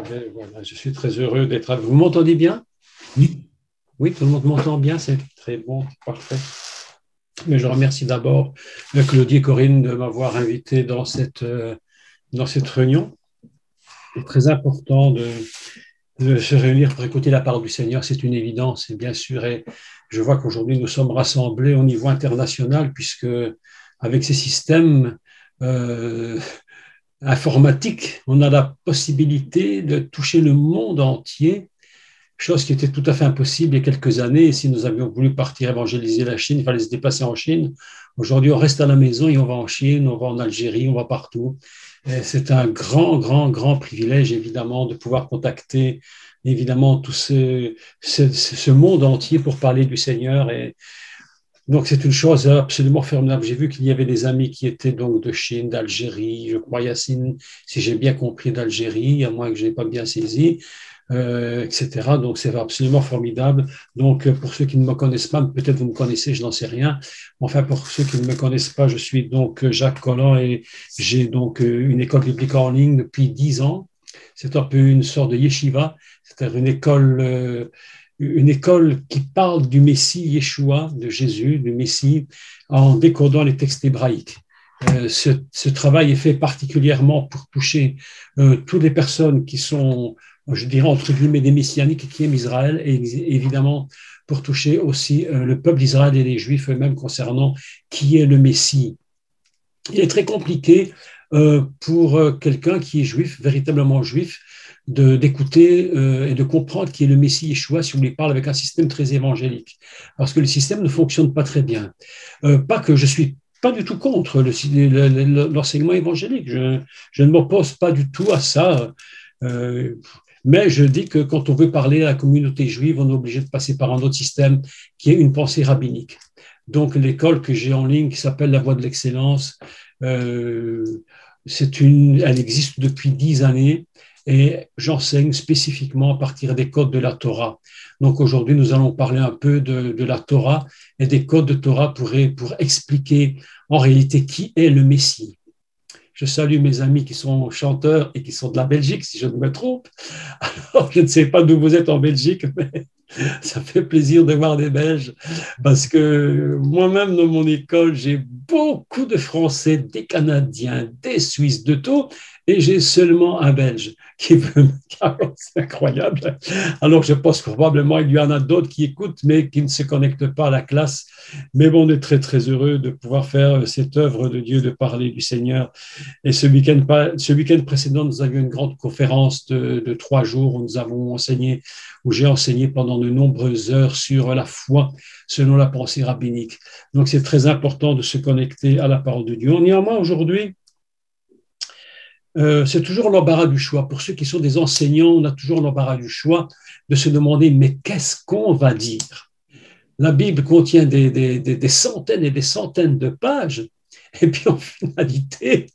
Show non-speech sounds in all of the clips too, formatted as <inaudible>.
ben, voilà, je suis très heureux d'être avec vous. Vous m'entendez bien? Oui. Oui, tout le monde m'entend bien, c'est très bon, parfait. Mais je remercie d'abord euh, Claudie et Corinne de m'avoir invité dans cette, euh, dans cette réunion. C'est très important de, de, se réunir pour écouter la parole du Seigneur, c'est une évidence, et bien sûr, et je vois qu'aujourd'hui nous sommes rassemblés au niveau international, puisque avec ces systèmes euh, informatiques, on a la possibilité de toucher le monde entier chose qui était tout à fait impossible il y a quelques années. si nous avions voulu partir évangéliser la Chine, il fallait se déplacer en Chine. Aujourd'hui, on reste à la maison et on va en Chine, on va en Algérie, on va partout. C'est un grand, grand, grand privilège, évidemment, de pouvoir contacter, évidemment, tout ce, ce, ce monde entier pour parler du Seigneur. Et donc, c'est une chose absolument formidable. J'ai vu qu'il y avait des amis qui étaient donc de Chine, d'Algérie, je crois, Yacine, si j'ai bien compris, d'Algérie, à moins que je n'ai pas bien saisi. Euh, etc. Donc, c'est absolument formidable. Donc, pour ceux qui ne me connaissent pas, peut-être vous me connaissez, je n'en sais rien. Enfin, pour ceux qui ne me connaissent pas, je suis donc Jacques Collin et j'ai donc euh, une école biblique en ligne depuis dix ans. C'est un peu une sorte de yeshiva, c'est-à-dire une école, euh, une école qui parle du Messie Yeshua, de Jésus, du Messie, en décodant les textes hébraïques. ce, ce, travail est fait particulièrement pour toucher toutes les personnes qui sont je dirais entre guillemets des messianiques qui aiment Israël et évidemment pour toucher aussi euh, le peuple d'Israël et les Juifs eux-mêmes concernant qui est le Messie. Il est très compliqué euh, pour euh, quelqu'un qui est juif, véritablement juif, d'écouter et de comprendre qui est le Messie Yeshua si on lui parle avec un système très évangélique. Parce que le système ne fonctionne pas très bien. pas que je suis pas du tout contre l'enseignement évangélique. Je, ne m'oppose pas du tout à ça. Euh, mais je dis que quand on veut parler à la communauté juive, on est obligé de passer par un autre système qui est une pensée rabbinique. Donc l'école que j'ai en ligne qui s'appelle la Voie de l'excellence, euh, une, elle existe depuis dix années et j'enseigne spécifiquement à partir des codes de la Torah. Donc aujourd'hui, nous allons parler un peu de, la Torah et des codes de Torah pour, pour expliquer en réalité qui est le Messie. Je salue mes amis qui sont chanteurs et qui sont de la Belgique, si je ne me trompe. <laughs> Alors, je ne sais pas d'où vous êtes en Belgique, mais <laughs> ça fait plaisir de voir des Belges parce que moi-même, dans mon école, j'ai beaucoup de Français, des Canadiens, des Suisses, de tout, et j'ai seulement un Belge qui veut <laughs> C'est incroyable. Alors, je pense probablement il y en a d'autres qui écoutent, mais qui ne se connectent pas à la classe. Mais bon, on est très, très heureux de pouvoir faire cette œuvre de Dieu, de parler du Seigneur. Et ce week-end, ce week-end précédent, nous avions une grande conférence de, de trois jours où nous avons enseigné, où j'ai enseigné pendant de nombreuses heures sur la foi selon la pensée rabbinique. Donc, c'est très important de se connecter à la parole de Dieu. Néanmoins, aujourd'hui, euh, c'est toujours l'embarras du choix. Pour ceux qui sont des enseignants, on a toujours l'embarras du choix de se demander, mais qu'est-ce qu'on va dire? La Bible contient des, des, centaines et des centaines de pages, et puis en finalité,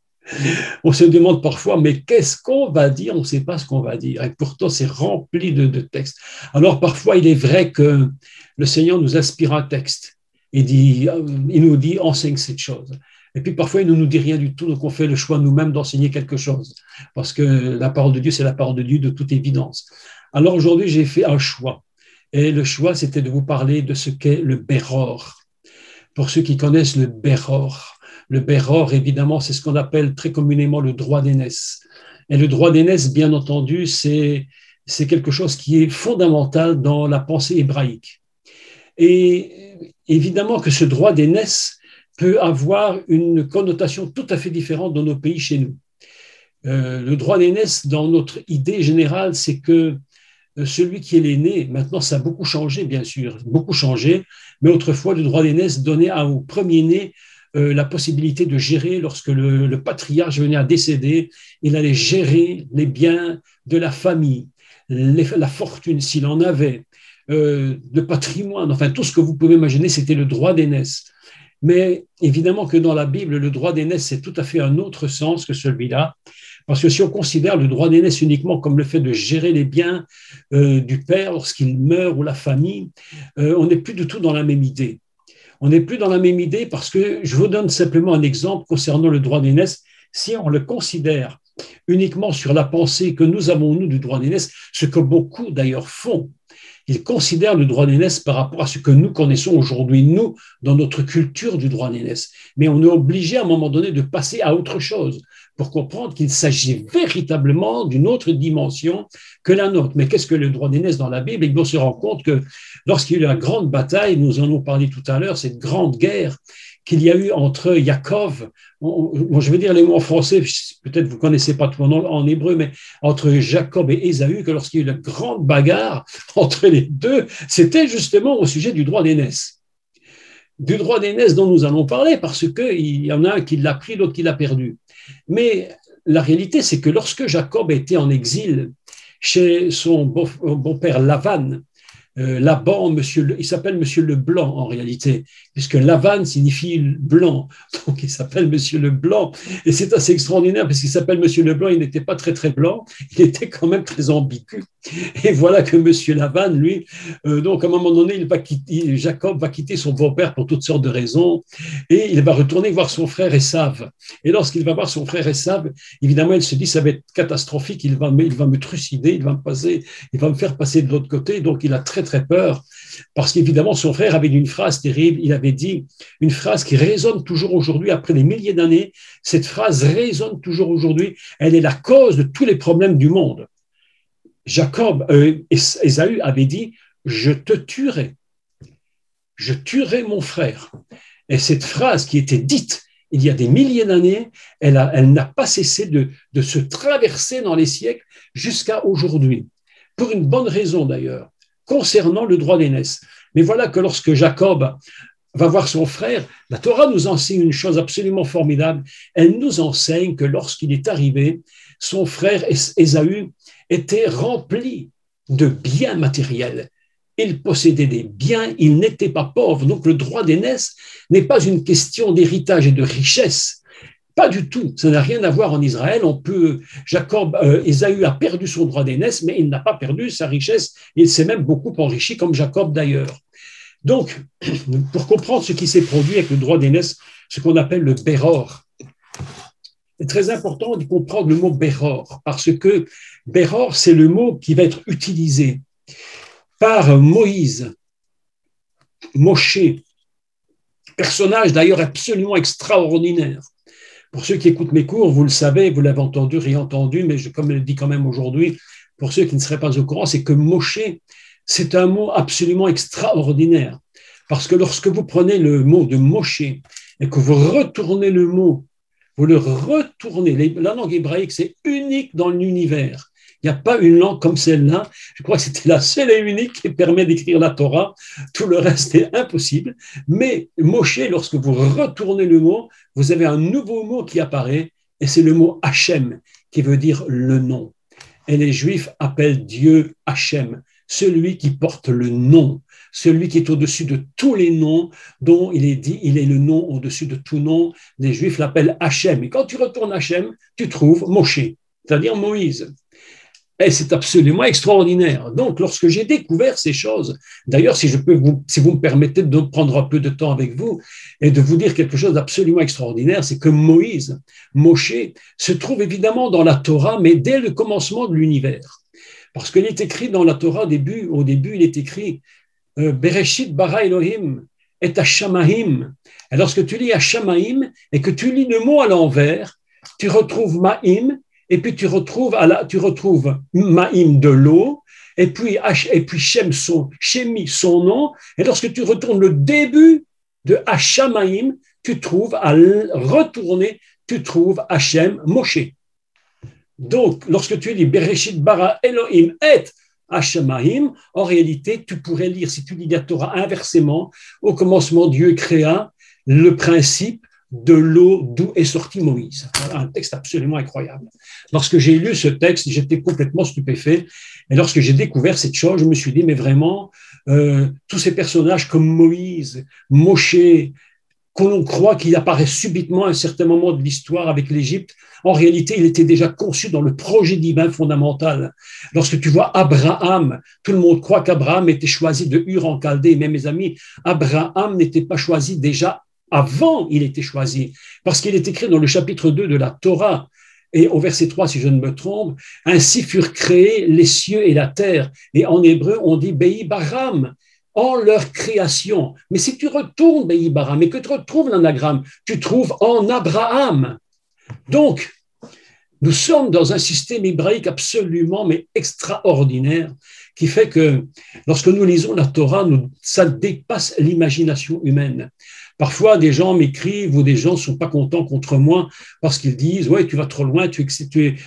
on se demande parfois, mais qu'est-ce qu'on va dire? On ne sait pas ce qu'on va dire. Et pourtant, c'est rempli de, de, textes. Alors, parfois, il est vrai que le Seigneur nous inspire un texte. Il, dit, euh, il nous dit, enseigne cette chose. Et puis parfois, il ne nous dit rien du tout, donc on fait le choix nous-mêmes d'enseigner quelque chose, parce que la parole de Dieu, c'est la parole de Dieu de toute évidence. Alors aujourd'hui, j'ai fait un choix. Et le choix, c'était de vous parler de ce qu'est le Béror. Pour ceux qui connaissent le Béror, le Béror, évidemment, c'est ce qu'on appelle très communément le droit d'aînesse. Et le droit d'aînesse, bien entendu, c'est, c'est quelque chose qui est fondamental dans la pensée hébraïque. Et évidemment que ce droit d'aînesse, peut avoir une connotation tout à fait différente dans nos pays chez nous. Euh, le droit d'aînesse, dans notre idée générale, c'est que euh, celui qui est l'aîné, maintenant ça a beaucoup changé, bien sûr, beaucoup changé, mais autrefois le droit d'aînesse donnait au premier-né euh, la possibilité de gérer, lorsque le, le, patriarche venait à décéder, il allait gérer les biens de la famille, la fortune s'il en avait, le patrimoine, enfin tout ce que vous pouvez imaginer, c'était le droit d'aînesse. Mais évidemment que dans la Bible, le droit d'aînesse, c'est tout à fait un autre sens que celui-là. Parce que si on considère le droit d'aînesse uniquement comme le fait de gérer les biens euh, du père lorsqu'il meurt ou la famille, euh, on n'est plus du tout dans la même idée. On n'est plus dans la même idée parce que je vous donne simplement un exemple concernant le droit d'aînesse. Si on le considère uniquement sur la pensée que nous avons, nous, du droit d'aînesse, ce que beaucoup d'ailleurs font. Ils considèrent le droit d'aînesse par rapport à ce que nous connaissons aujourd'hui, nous, dans notre culture du droit d'aînesse. Mais on est obligé à un moment donné de passer à autre chose pour comprendre qu'il s'agit véritablement d'une autre dimension que la nôtre. Mais qu'est-ce que le droit d'aînesse dans la Bible? Et on se rend compte que lorsqu'il y a eu la grande bataille, nous en avons parlé tout à l'heure, cette grande guerre qu'il y a eu entre Yaakov, je vais dire les mots français, peut-être vous connaissez pas tout le nom en hébreu, mais entre Jacob et Ésaü, que lorsqu'il y a eu la grande bagarre <laughs> entre les deux, c'était justement au sujet du droit d'aînesse. Du droit d'aînesse dont nous allons parler, parce qu'il y en a un qui l'a pris, l'autre qui l'a perdu. Mais la réalité, c'est que lorsque Jacob était en exil chez son beau-père Lavan, euh, Laban, monsieur, il s'appelle Monsieur le Blanc en réalité, puisque Lavan signifie blanc, <laughs> donc il s'appelle Monsieur le Blanc. Et c'est assez extraordinaire parce qu'il s'appelle Monsieur le Blanc, il n'était pas très très blanc, il était quand même très ambigu. <laughs> Et voilà que Monsieur Lavan, lui, euh, donc à un moment donné, Jacob va quitter son beau-père pour toutes sortes de raisons, et il va retourner voir son frère Esav. Et lorsqu'il va voir son frère Esav, évidemment, il se dit ça va être catastrophique, il va, il va me trucider, il va me passer, il va me faire passer de l'autre côté. Donc il a très très peur, parce qu'évidemment, son frère avait une phrase terrible, il avait dit une phrase qui résonne toujours aujourd'hui, après des milliers d'années, cette phrase résonne toujours aujourd'hui, elle est la cause de tous les problèmes du monde. Jacob, euh, Esaü avait dit, je te tuerai, je tuerai mon frère. Et cette phrase qui était dite il y a des milliers d'années, elle, n'a pas cessé de, de se traverser dans les siècles jusqu'à aujourd'hui. Pour une bonne raison d'ailleurs concernant le droit d'aînesse. Mais voilà que lorsque Jacob va voir son frère, la Torah nous enseigne une chose absolument formidable. Elle nous enseigne que lorsqu'il est arrivé, son frère Ésaü était rempli de biens matériels. Il possédait des biens, il n'était pas pauvre. Donc le droit d'aînesse n'est pas une question d'héritage et de richesse, pas du tout. Ça n'a rien à voir en Israël. On peut, Jacob, euh, Ésaü a perdu son droit d'aînesse, mais il n'a pas perdu sa richesse. Il s'est même beaucoup enrichi, comme Jacob d'ailleurs. Donc, <clears throat> pour comprendre ce qui s'est produit avec le droit d'aînesse, ce qu'on appelle le Béror, c'est très important de comprendre le mot Béror, parce que Béror, c'est le mot qui va être utilisé par Moïse, Moshe, personnage d'ailleurs absolument extraordinaire pour ceux qui écoutent mes cours, vous le savez, vous l'avez entendu, réentendu, mais comme je le dis quand même aujourd'hui, pour ceux qui ne seraient pas au courant, c'est que Moshe, c'est un mot absolument extraordinaire. Parce que lorsque vous prenez le mot de Moshe et que vous retournez le mot, vous le retournez, la langue hébraïque, c'est unique dans l'univers. Il n'y a pas une langue comme celle-là. Je crois que c'était la seule et unique qui permet d'écrire la Torah. Tout le reste est impossible. Mais Moshe, lorsque vous retournez le mot, vous avez un nouveau mot qui apparaît, et c'est le mot Hachem, qui veut dire le nom. Et les Juifs appellent Dieu Hachem, celui qui porte le nom, celui qui est au-dessus de tous les noms, dont il est dit, il est le nom au-dessus de tout nom. Les Juifs l'appellent Hachem. Et quand tu retournes Hachem, tu trouves Moshe, c'est-à-dire Moïse. Et c'est absolument extraordinaire. Donc, lorsque j'ai découvert ces choses, d'ailleurs, si je peux vous, si vous me permettez de prendre un peu de temps avec vous et de vous dire quelque chose d'absolument extraordinaire, c'est que Moïse, Moshe, se trouve évidemment dans la Torah, mais dès le commencement de l'univers. Parce qu'il est écrit dans la Torah, au début, au début il est écrit euh, Bereshit bara Elohim et Hashamaim. Et lorsque tu lis Hashamaim et que tu lis le mot à l'envers, tu retrouves Ma'im et puis tu retrouves, à tu retrouves Maïm de l'eau, et puis, et puis Shem son, Shemi son nom, et lorsque tu retournes le début de Hashamaim, tu trouves à retourner, tu trouves Hachem Moshe. Donc, lorsque tu lis Bereshit bara Elohim et Hashamaim, en réalité, tu pourrais lire, si tu lis la Torah inversement, au commencement, Dieu créa le principe de l'eau d'où est sorti Moïse. un texte absolument incroyable. Lorsque j'ai lu ce texte, j'étais complètement stupéfait. Et lorsque j'ai découvert cette chose, je me suis dit, mais vraiment, euh, tous ces personnages comme Moïse, Moshe, qu'on croit qu'il apparaît subitement à un certain moment de l'histoire avec l'Égypte, en réalité, il était déjà conçu dans le projet divin fondamental. Lorsque tu vois Abraham, tout le monde croit qu'Abraham était choisi de Ur en Chaldée, mais mes amis, Abraham n'était pas choisi déjà avant il était choisi, parce qu'il est écrit dans le chapitre 2 de la Torah, Et au verset 3, si je ne me trompe, ainsi furent créés les cieux et la terre. Et en hébreu, on dit Be'i Baram, en leur création. Mais si tu retournes Be'i Baram et que tu retrouves l'anagramme, tu trouves en Abraham. Donc, nous sommes dans un système hébraïque absolument mais extraordinaire qui fait que lorsque nous lisons la Torah, ça dépasse l'imagination humaine. Parfois, des gens m'écrivent ou des gens sont pas contents contre moi parce qu'ils disent Ouais, tu vas trop loin, tu,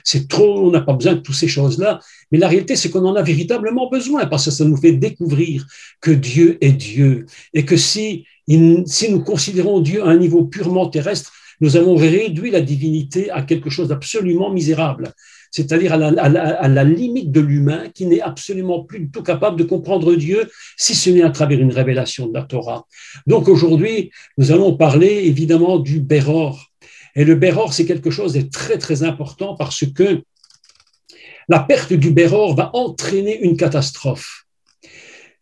c'est trop, on n'a pas besoin de toutes ces choses-là. Mais la réalité, c'est qu'on en a véritablement besoin parce que ça nous fait découvrir que Dieu est Dieu et que si, si nous considérons Dieu à un niveau purement terrestre, nous avons réduit la divinité à quelque chose d'absolument misérable, c'est-à-dire à la, limite de l'humain qui n'est absolument plus du tout capable de comprendre Dieu si ce n'est à travers une révélation de la Torah. Donc aujourd'hui, nous allons parler évidemment du Béror. Et le Béror, c'est quelque chose de très très important parce que la perte du Béror va entraîner une catastrophe.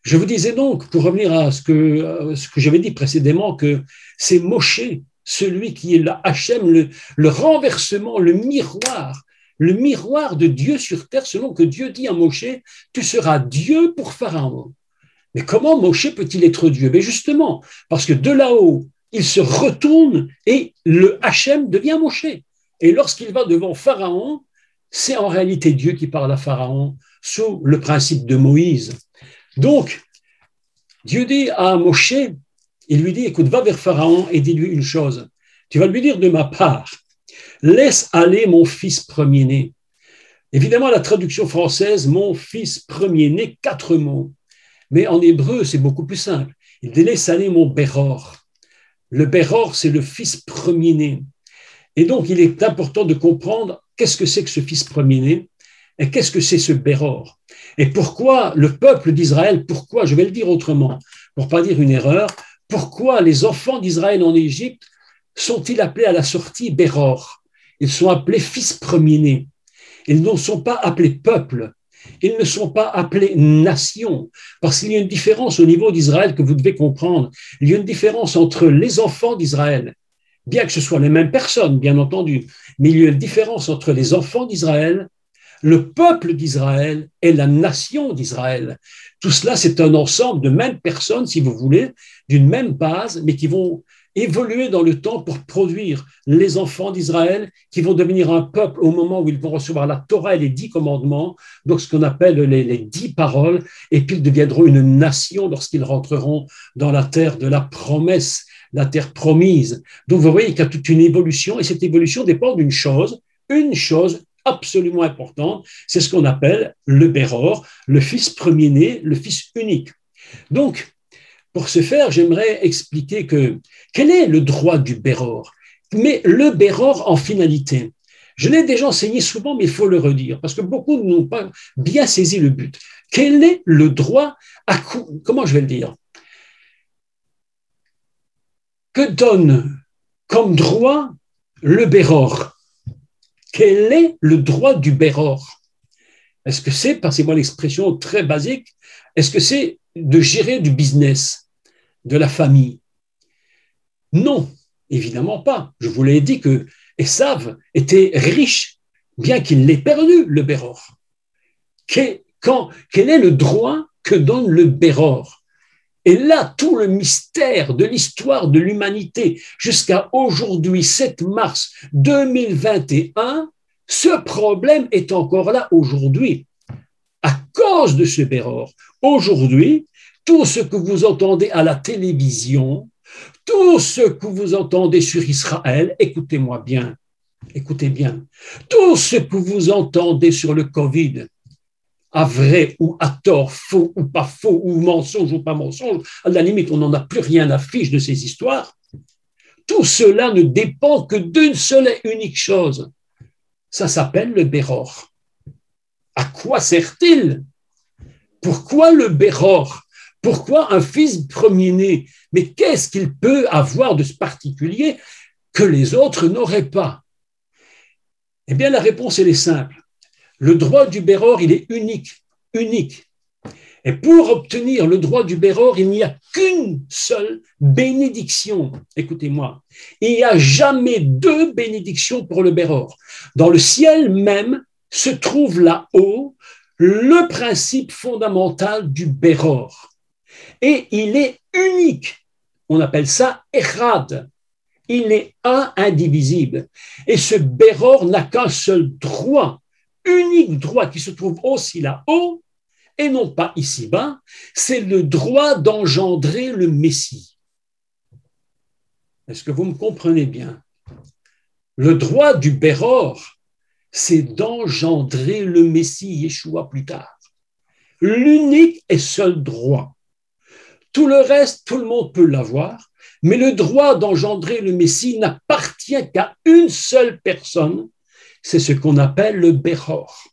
Je vous disais donc, pour revenir à ce que, que j'avais dit précédemment, que c'est Moshe celui qui est la le, renversement, le miroir, le miroir de Dieu sur terre, selon que Dieu dit à Moshe, tu seras Dieu pour Pharaon. Mais comment Moshe peut-il être Dieu? Mais justement, parce que de là-haut, il se retourne et le Hachem devient Moshe. Et lorsqu'il va devant Pharaon, c'est en réalité Dieu qui parle à Pharaon sous le principe de Moïse. Donc, Dieu dit à Moshe, il lui dit, écoute, va vers Pharaon et dis-lui une chose. Tu vas lui dire de ma part, laisse aller mon fils premier-né. Évidemment, la traduction française, mon fils premier-né, quatre mots. Mais en hébreu, c'est beaucoup plus simple. Il dit, laisse aller mon Béror. Le Béror, c'est le fils premier-né. Et donc, il est important de comprendre qu'est-ce que c'est que ce fils premier-né et qu'est-ce que c'est ce Béror. Et pourquoi le peuple d'Israël, pourquoi, je vais le dire autrement, pour pas dire une erreur, pourquoi les enfants d'Israël en Égypte sont-ils appelés à la sortie Béror? Ils sont appelés fils premier-nés. Ils ne sont pas appelés peuple. Ils ne sont pas appelés nation, parce qu'il y a une différence au niveau d'Israël que vous devez comprendre. Il y a une différence entre les enfants d'Israël, bien que ce soit les mêmes personnes, bien entendu, mais il y a une différence entre les enfants d'Israël, le peuple d'Israël et la nation d'Israël. Tout cela, c'est un ensemble de mêmes personnes, si vous voulez, d'une même base, mais qui vont évoluer dans le temps pour produire les enfants d'Israël qui vont devenir un peuple au moment où ils vont recevoir la Torah et les dix commandements, donc ce qu'on appelle les, dix paroles, et puis ils deviendront une nation lorsqu'ils rentreront dans la terre de la promesse, la terre promise. Donc vous voyez qu'il y a toute une évolution, et cette évolution dépend d'une chose, une chose absolument importante, c'est ce qu'on appelle le Béror, le fils premier-né, le fils unique. Donc, pour ce faire, j'aimerais expliquer que quel est le droit du Béror? Mais le Béror en finalité, je l'ai déjà enseigné souvent, mais il faut le redire, parce que beaucoup n'ont pas bien saisi le but. Quel est le droit à comment je vais le dire? Que donne comme droit le Béror? Quel est le droit du Béror? Est-ce que c'est, passez-moi l'expression très basique, est-ce que c'est de gérer du business, de la famille Non, évidemment pas. Je vous l'ai dit que Esav était riche, bien qu'il l'ait perdu, le Béror. Quel, quel est le droit que donne le Béror? Et là, tout le mystère de l'histoire de l'humanité jusqu'à aujourd'hui, 7 mars 2021, ce problème est encore là aujourd'hui. À cause de ce Béror, aujourd'hui, tout ce que vous entendez à la télévision, tout ce que vous entendez sur Israël, écoutez-moi bien, écoutez bien, tout ce que vous entendez sur le Covid, à vrai ou à tort, faux ou pas faux, ou mensonge ou pas mensonge, à la limite, on n'en a plus rien à fiche de ces histoires. Tout cela ne dépend que d'une seule et unique chose. Ça s'appelle le Béror. À quoi sert-il? Pourquoi le Béror? Pourquoi un fils premier-né? Mais qu'est-ce qu'il peut avoir de ce particulier que les autres n'auraient pas? Eh bien, la réponse, elle est simple. Le droit du Béror, il est unique, unique. Et pour obtenir le droit du Béror, il n'y a qu'une seule bénédiction. Écoutez-moi, il n'y a jamais deux bénédictions pour le Béror. Dans le ciel même se trouve là-haut le principe fondamental du Béror. Et il est unique. On appelle ça Echad. Il est un indivisible. Et ce Béror n'a qu'un seul droit, unique droit qui se trouve aussi là-haut, et non pas ici-bas, c'est le droit d'engendrer le Messie. Est-ce que vous me comprenez bien? Le droit du Béror, c'est d'engendrer le Messie Yeshua plus tard. L'unique et seul droit. Tout le reste, tout le monde peut l'avoir, mais le droit d'engendrer le Messie n'appartient qu'à une seule personne, c'est ce qu'on appelle le Béror.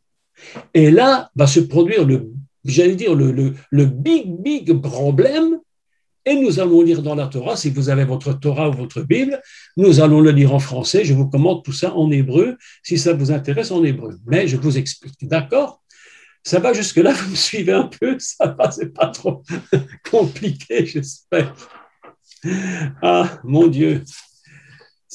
Et là va se produire le j'allais dire, le, le, big, big problème. Et nous allons lire dans la Torah, si vous avez votre Torah ou votre Bible, nous allons le lire en français. Je vous commande tout ça en hébreu, si ça vous intéresse en hébreu. Mais je vous explique. D'accord? Ça va jusque-là, vous me suivez un peu? Ça va, c'est pas trop <laughs> compliqué, j'espère. Ah, mon Dieu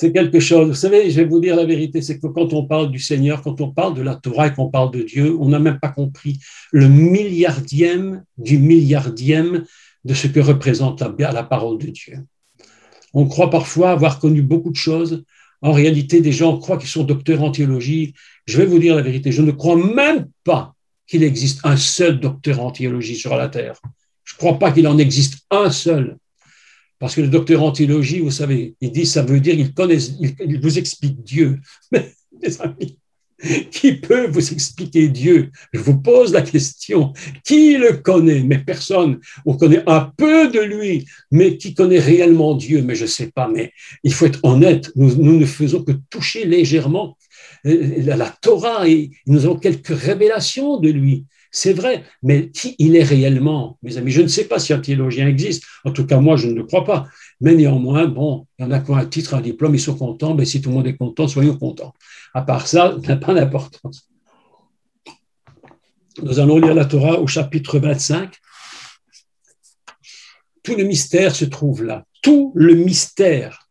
c'est quelque chose. Vous savez, je vais vous dire la vérité, c'est que quand on parle du Seigneur, quand on parle de la Torah et qu'on parle de Dieu, on n'a même pas compris le milliardième du milliardième de ce que représente la, la parole de Dieu. On croit parfois avoir connu beaucoup de choses. En réalité, des gens croient qu'ils sont docteurs en théologie. Je vais vous dire la vérité, je ne crois même pas qu'il existe un seul docteur en théologie sur la terre. Je ne crois pas qu'il en existe un seul. Parce que le docteur en théologie, vous savez, il dit ça veut dire qu'il connaissent, il, vous explique Dieu. Mais, <laughs> mes amis, <laughs> qui peut vous expliquer Dieu Je vous pose la question. Qui le connaît? Mais personne. On connaît un peu de lui, mais qui connaît réellement Dieu? Mais je ne sais pas. Mais il faut être honnête. Nous, ne faisons que toucher légèrement euh, la, la Torah et nous avons quelques révélations de lui. C'est vrai, mais qui il est réellement, mes amis? Je ne sais pas si un théologien existe. En tout cas, moi, je ne le crois pas. Mais néanmoins, bon, il y en a qui ont un titre, un diplôme, ils sont contents. Mais si tout le monde est content, soyons contents. À part ça, ça n'a pas d'importance. Nous allons lire la Torah au chapitre 25. Tout le mystère se trouve là. Tout le mystère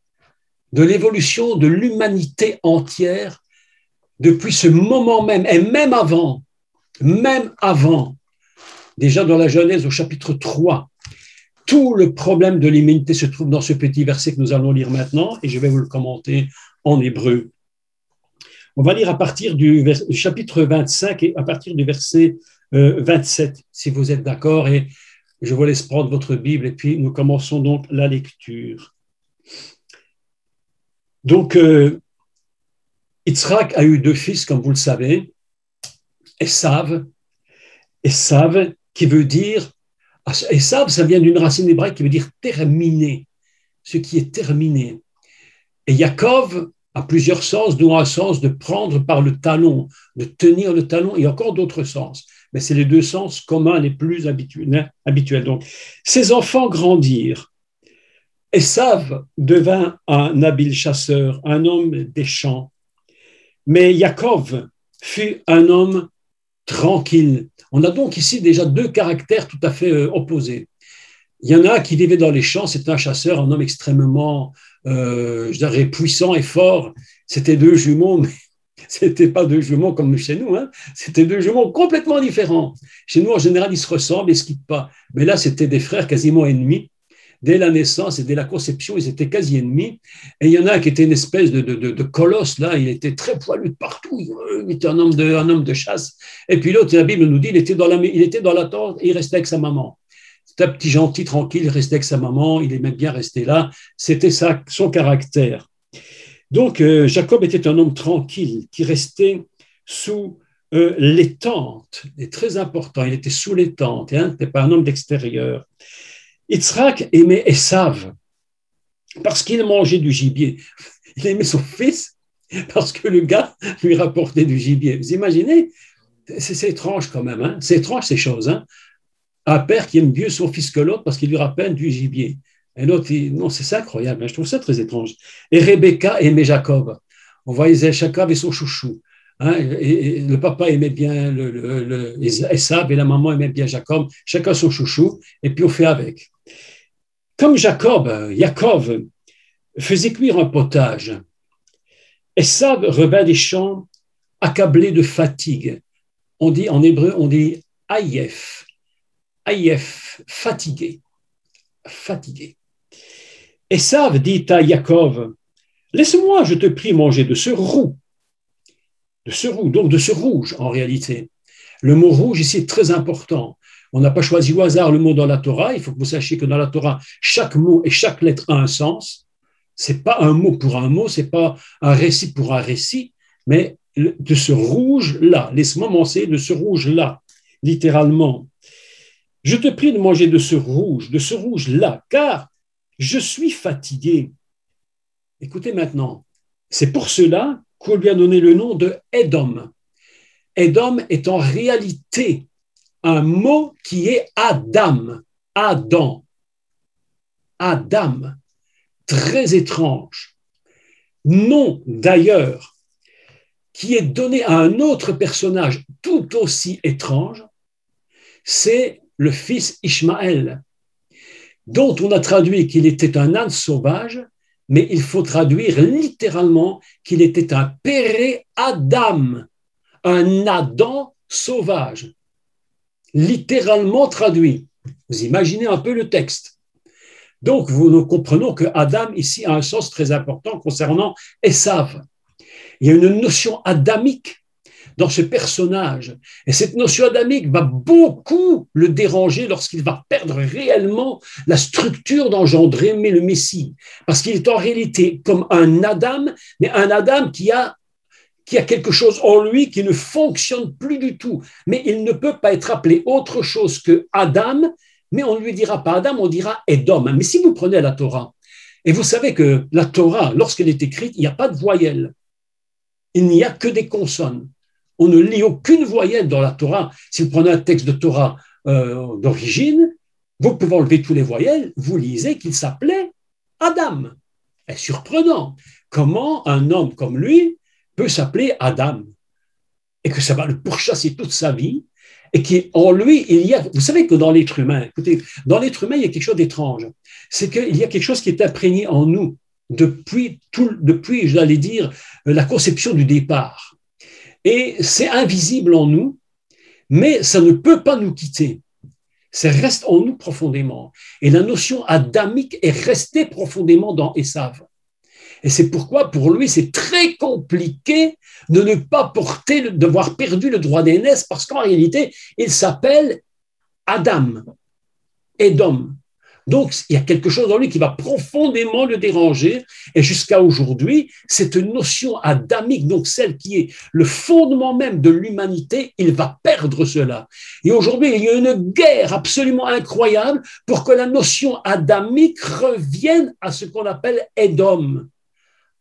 de l'évolution de l'humanité entière depuis ce moment même, et même avant, même avant, déjà dans la Genèse au chapitre 3, tout le problème de l'humanité se trouve dans ce petit verset que nous allons lire maintenant, et je vais vous le commenter en hébreu. On va lire à partir du, chapitre 25 et à partir du verset 27, euh, si vous êtes d'accord, et je vous laisse prendre votre Bible, et puis nous commençons donc la lecture. Donc, euh, a eu deux fils, comme vous le savez, Esav, Esav qui veut dire, Esav, ça vient d'une racine hébraïque qui veut dire terminer, ce qui est terminé. Et Yaakov a plusieurs sens, dont un sens de prendre par le talon, de tenir le talon, et encore d'autres sens. Mais c'est les deux sens communs les plus habituels. Donc, ses enfants grandirent. Esav devint un habile chasseur, un homme des champs. Mais Yaakov fut un homme tranquille. On a donc ici déjà deux caractères tout à fait euh, opposés. Il y en a un qui vivait dans les champs, c'est un chasseur, un homme extrêmement, euh, je dirais, puissant et fort. C'était deux jumeaux, mais <laughs> c'était pas deux jumeaux comme chez nous, hein. c'était deux jumeaux complètement différents. Chez nous, en général, ils se ressemblent, ils se quittent pas. Mais là, c'était des frères quasiment ennemis dès la naissance et dès la conception, ils étaient quasi ennemis. Et il y en a un qui était une espèce de, colosse, là, il était très poilu de partout, il était un homme de, chasse. Et puis l'autre, la Bible nous dit, il était dans la, il était dans tente et il restait avec sa maman. C'était un petit gentil, tranquille, il restait avec sa maman, il aimait bien rester là. C'était son caractère. Donc, euh, Jacob était un homme tranquille qui restait sous euh, les tentes. C'est très important, il était sous les tentes, hein, n'était pas un homme d'extérieur. Yitzhak aimait Esav parce qu'il mangeait du gibier. Il aimait son fils parce que le gars lui rapportait du gibier. Vous imaginez? C'est étrange quand même. Hein c'est étrange ces choses. Hein un père qui aime mieux son fils que l'autre parce qu'il lui rappelle du gibier. Et l'autre, non, c'est incroyable. Hein. Je trouve ça très étrange. Et Rebecca aimait Jacob. On voyait Jacob et son chouchou. Le papa aimait bien le, et la maman aimait bien Jacob. Chacun son chouchou, et puis on fait avec. Comme Jacob, Jacob faisait cuire un potage, Esav revint des champs accablé de fatigue. On dit en hébreu, on dit Aïef, Aïef, fatigué, fatigué. Esav dit à Jacob, Laisse-moi, je te prie, manger de ce roux, de ce roux, donc de ce rouge en réalité. Le mot rouge ici est très important. On n'a pas choisi au hasard le mot dans la Torah. Il faut que vous sachiez que dans la Torah, chaque mot et chaque lettre a un sens. C'est pas un mot pour un mot, c'est pas un récit pour un récit, mais de ce rouge-là. Laisse-moi manger de ce rouge-là, littéralement. Je te prie de manger de ce rouge, de ce rouge-là, car je suis fatigué. Écoutez maintenant, c'est pour cela qu'on lui a donné le nom de Edom. Edom est en réalité un mot qui est Adam, Adam, Adam, très étrange. Nom d'ailleurs qui est donné à un autre personnage tout aussi étrange, c'est le fils Ishmaël, dont on a traduit qu'il était un âne sauvage, mais il faut traduire littéralement qu'il était un péré Adam, un Adam sauvage. Littéralement traduit. Vous imaginez un peu le texte. Donc, nous comprenons que Adam ici a un sens très important concernant Esav. Il y a une notion adamique dans ce personnage. Et cette notion adamique va beaucoup le déranger lorsqu'il va perdre réellement la structure d'engendrer le Messie. Parce qu'il est en réalité comme un Adam, mais un Adam qui a, qui a quelque chose en lui qui ne fonctionne plus du tout. Mais il ne peut pas être appelé autre chose que Adam, mais on ne lui dira pas Adam, on dira Edom. Mais si vous prenez la Torah, et vous savez que la Torah, lorsqu'elle est écrite, il n'y a pas de voyelle. Il n'y a que des consonnes on ne lit aucune voyelle dans la Torah. Si vous prenez un texte de Torah euh, d'origine, vous pouvez enlever tous les voyelles, vous lisez qu'il s'appelait Adam. C'est surprenant. Comment un homme comme lui peut s'appeler Adam et que ça va le pourchasser toute sa vie et qu'en lui, il y a, vous savez que dans l'être humain, écoutez, dans l'être humain, il y a quelque chose d'étrange. C'est qu'il y a quelque chose qui est imprégné en nous depuis tout, depuis, j'allais dire, la conception du départ et c'est invisible en nous, mais ça ne peut pas nous quitter. Ça reste en nous profondément. Et la notion adamique est restée profondément dans Esav. Et c'est pourquoi, pour lui, c'est très compliqué de ne pas porter, d'avoir perdu le droit d'aînesse, parce qu'en réalité, il s'appelle Adam, Edom. Donc, il y a quelque chose en lui qui va profondément le déranger. Et jusqu'à aujourd'hui, cette notion adamique, donc celle qui est le fondement même de l'humanité, il va perdre cela. Et aujourd'hui, il y a une guerre absolument incroyable pour que la notion adamique revienne à ce qu'on appelle Edom,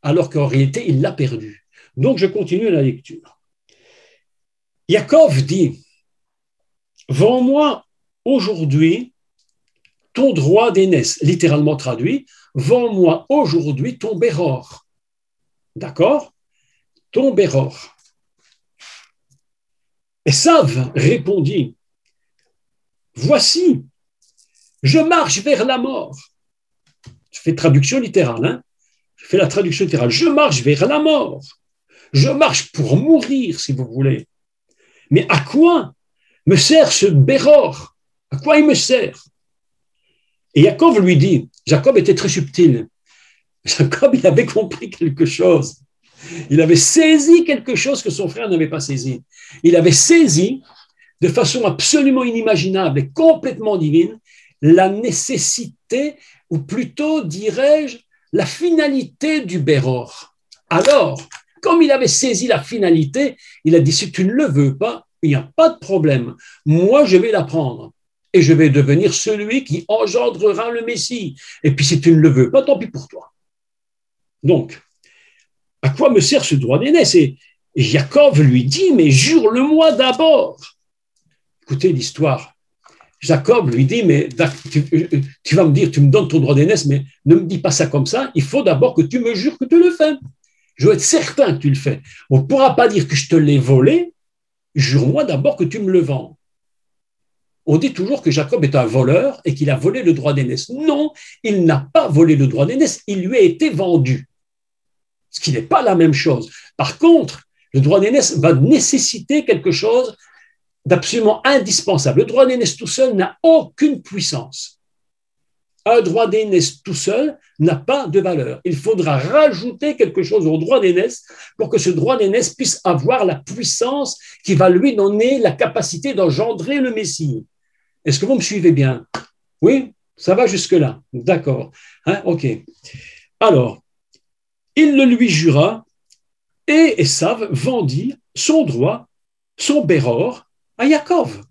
alors qu'en réalité, il l'a perdu. Donc, je continue la lecture. Yaakov dit, Vends-moi aujourd'hui ton droit d'aînesse, littéralement traduit, vends-moi aujourd'hui ton béror. D'accord? Ton béror. Et Sav répondit, Voici, je marche vers la mort. Je fais traduction littérale, hein je fais la traduction littérale. Je marche vers la mort. Je marche pour mourir, si vous voulez. Mais à quoi me sert ce béror? À quoi il me sert? Et Jacob lui dit, Jacob était très subtil. Jacob, il avait compris quelque chose. Il avait saisi quelque chose que son frère n'avait pas saisi. Il avait saisi de façon absolument inimaginable et complètement divine la nécessité, ou plutôt, dirais-je, la finalité du Béror. Alors, comme il avait saisi la finalité, il a dit, si tu ne le veux pas, il n'y a pas de problème. Moi, je vais la prendre et je vais devenir celui qui engendrera le Messie. Et puis si tu ne le veux pas, tant pis pour toi. Donc, à quoi me sert ce droit d'aînesse Et Jacob lui dit, mais jure-le-moi d'abord. Écoutez l'histoire. Jacob lui dit, mais tu, vas me dire, tu me donnes ton droit d'aînesse, mais ne me dis pas ça comme ça, il faut d'abord que tu me jures que tu le fais. Je veux être certain que tu le fais. On ne pourra pas dire que je te l'ai volé. Jure-moi d'abord que tu me le vends. On dit toujours que Jacob est un voleur et qu'il a volé le droit d'aînesse. Non, il n'a pas volé le droit d'aînesse, il lui a été vendu. Ce qui n'est pas la même chose. Par contre, le droit d'aînesse va nécessiter quelque chose d'absolument indispensable. Le droit d'aînesse tout seul n'a aucune puissance. Un droit d'aînesse tout seul n'a pas de valeur. Il faudra rajouter quelque chose au droit d'aînesse pour que ce droit d'aînesse puisse avoir la puissance qui va lui donner la capacité d'engendrer le Messie. Est-ce que vous me suivez bien? Oui? Ça va jusque-là D'accord. Hein? Ok. Alors, il le lui jura et Esav vendit son droit, son Béror, à Yaakov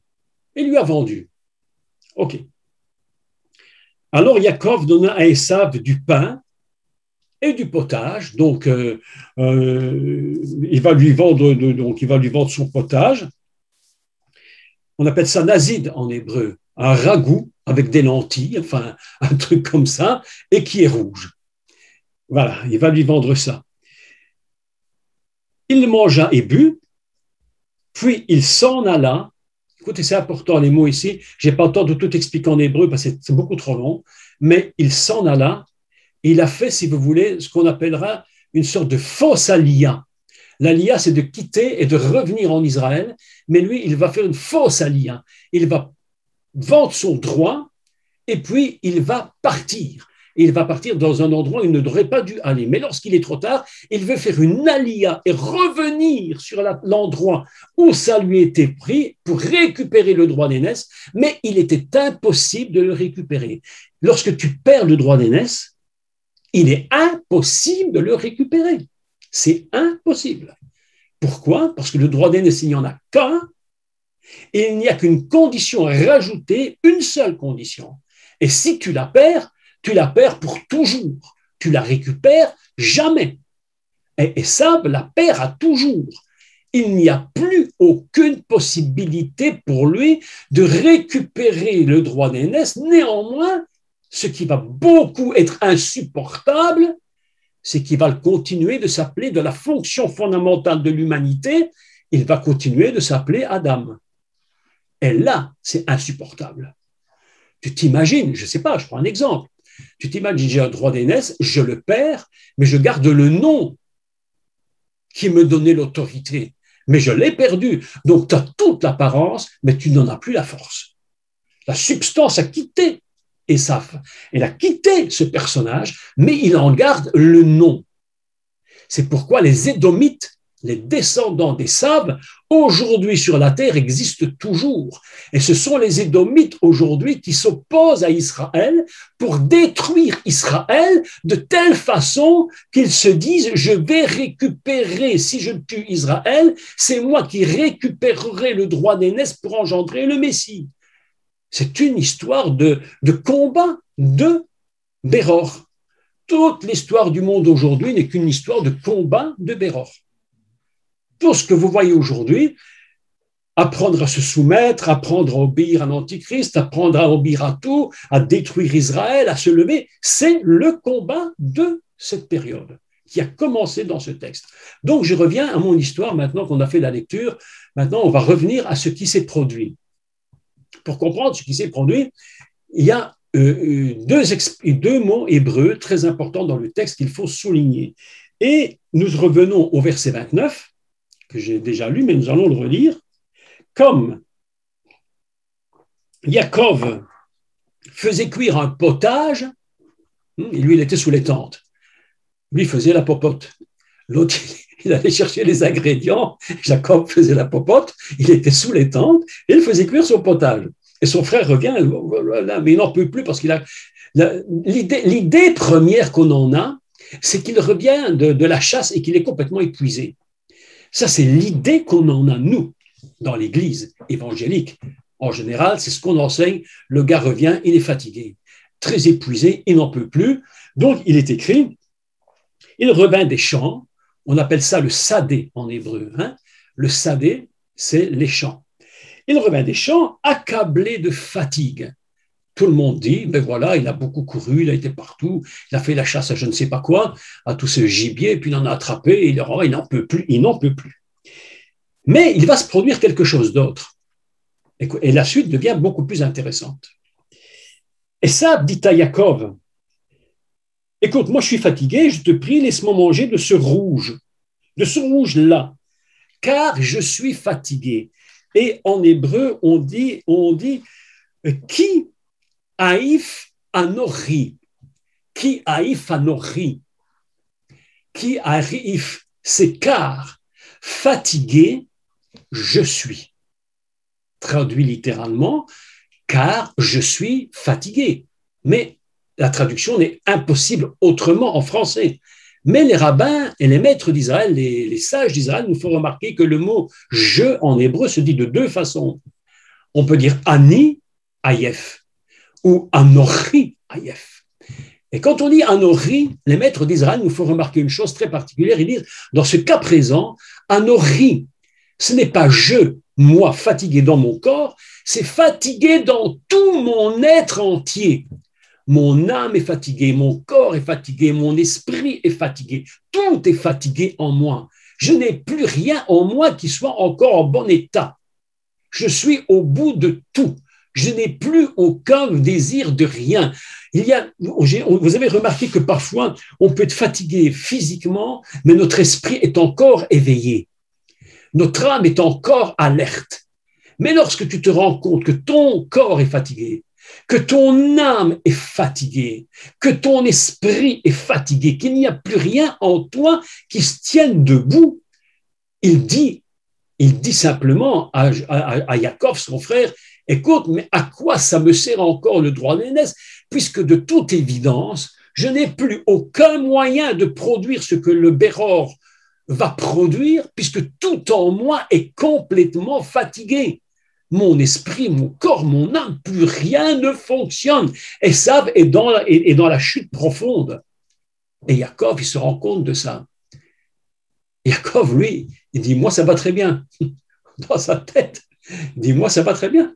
et lui a vendu. Ok. Alors Yaakov donna à Esav du pain et du potage. Donc, euh, euh, il, va lui vendre, donc, il va lui vendre son potage. On appelle ça nazid en hébreu, un ragoût avec des lentilles, enfin <laughs> un truc comme ça, et qui est rouge. Voilà, il va lui vendre ça. Il mangea et but, puis il s'en alla. Écoutez, c'est important les mots ici. Je n'ai pas le temps de tout expliquer en hébreu parce que c'est beaucoup trop long. Mais il s'en alla. il a fait, si vous voulez, ce qu'on appellera une sorte de fausse alia. L'alia, c'est de quitter et de revenir en Israël. Mais lui, il va faire une fausse alia. Il va vendre son droit et puis il va partir il va partir dans un endroit où il ne devrait pas dû aller. Mais lorsqu'il est trop tard, il veut faire une alia et revenir sur l'endroit où ça lui était pris pour récupérer le droit d'aînesse, mais il était impossible de le récupérer. Lorsque tu perds le droit d'aînesse, il est impossible de le récupérer. C'est impossible. Pourquoi? Parce que le droit d'aînesse, il n'y en a qu'un, et il n'y a qu'une condition à rajouter, une seule condition. Et si tu la perds, tu la perds pour toujours. Tu la récupères jamais. Et, ça, la perd à toujours. Il n'y a plus aucune possibilité pour lui de récupérer le droit d'aînesse. Néanmoins, ce qui va beaucoup être insupportable, c'est qu'il va continuer de s'appeler de la fonction fondamentale de l'humanité, il va continuer de s'appeler Adam. Et là, c'est insupportable. Tu t'imagines, je ne sais pas, je prends un exemple. Tu t'imagines, j'ai un droit d'aînesse, je le perds, mais je garde le nom qui me donnait l'autorité. Mais je l'ai perdu. Donc, tu as toute l'apparence, mais tu n'en as plus la force. La substance a quitté Esaf. Elle a quitté ce personnage, mais il en garde le nom. C'est pourquoi les Édomites les descendants des Sabes, aujourd'hui sur la terre, existent toujours. Et ce sont les Édomites aujourd'hui qui s'opposent à Israël pour détruire Israël de telle façon qu'ils se disent, je vais récupérer, si je tue Israël, c'est moi qui récupérerai le droit d'aînesse pour engendrer le Messie. C'est une histoire de, de combat de Béror. Toute l'histoire du monde aujourd'hui n'est qu'une histoire de combat de Béror tout ce que vous voyez aujourd'hui, apprendre à se soumettre, apprendre à obéir à l'Antichrist, apprendre à obéir à tout, à détruire Israël, à se lever, c'est le combat de cette période qui a commencé dans ce texte. Donc je reviens à mon histoire maintenant qu'on a fait la lecture. Maintenant, on va revenir à ce qui s'est produit. Pour comprendre ce qui s'est produit, il y a euh, euh, deux, deux mots hébreux très importants dans le texte qu'il faut souligner. Et nous revenons au verset 29 que j'ai déjà lu, mais nous allons le relire, comme Yaakov faisait cuire un potage, hmm, et lui, il était sous les tentes. Lui faisait la popote. L'autre, <laughs> il allait chercher les ingrédients. Jacob faisait la popote. Il était sous les tentes et il faisait cuire son potage. Et son frère revient, mais il n'en peut plus parce qu'il a. L'idée première qu'on en a, c'est qu'il revient de la chasse et qu'il est complètement épuisé. Ça, c'est l'idée qu'on en a, nous, dans l'Église évangélique. En général, c'est ce qu'on enseigne. Le gars revient, il est fatigué, très épuisé, il n'en peut plus. Donc, il est écrit, il revint des champs, on appelle ça le sadé en hébreu. Hein. Le sadé, c'est les champs. Il revint des champs accablé de fatigue. Tout le monde dit, ben voilà, il a beaucoup couru, il a été partout, il a fait la chasse à je ne sais pas quoi, à tout ce gibier, puis il en a attrapé, il, il n'en peut plus, il n'en peut plus. Mais il va se produire quelque chose d'autre. Et la suite devient beaucoup plus intéressante. Et ça, dit à Yaakov, écoute, moi je suis fatigué, je te prie, laisse-moi manger de ce rouge, de ce rouge-là, car je suis fatigué. Et en hébreu, on dit, on dit, qui haïf anori, qui haïf anori, qui haïf, c'est car fatigué, je suis. Traduit littéralement, car je suis fatigué. Mais la traduction n'est impossible autrement en français. Mais les rabbins et les maîtres d'Israël, les, sages d'Israël nous font remarquer que le mot je en hébreu se dit de deux façons. On peut dire ani, ayef, ou anori, ayef. Et quand on dit anori, les maîtres d'Israël nous font remarquer une chose très particulière. Ils disent, dans ce cas présent, anori, ce n'est pas je, moi, fatigué dans mon corps, c'est fatigué dans tout mon être entier. Mon âme est fatiguée, mon corps est fatigué, mon esprit est fatigué, tout est fatigué en moi. Je n'ai plus rien en moi qui soit encore en bon état. Je suis au bout de tout. Je n'ai plus aucun désir de rien. Il y a, vous avez remarqué que parfois on peut être fatigué physiquement, mais notre esprit est encore éveillé. Notre âme est encore alerte. Mais lorsque tu te rends compte que ton corps est fatigué, que ton âme est fatiguée, que ton esprit est fatigué, qu'il n'y a plus rien en toi qui se tienne debout, il dit, simplement à, Jacob, son frère, écoute, mais à quoi ça me sert encore le droit d'aînesse, puisque de toute évidence, je n'ai plus aucun moyen de produire ce que le Béror va produire, puisque tout en moi est complètement fatigué mon esprit, mon corps, mon âme, plus rien ne fonctionne. Et ça est dans la, est, dans la chute profonde. Et Jacob, il se rend compte de ça. Jacob, lui, il dit, moi, ça va très bien. <laughs> Dans sa tête, il dit, moi, ça va très bien.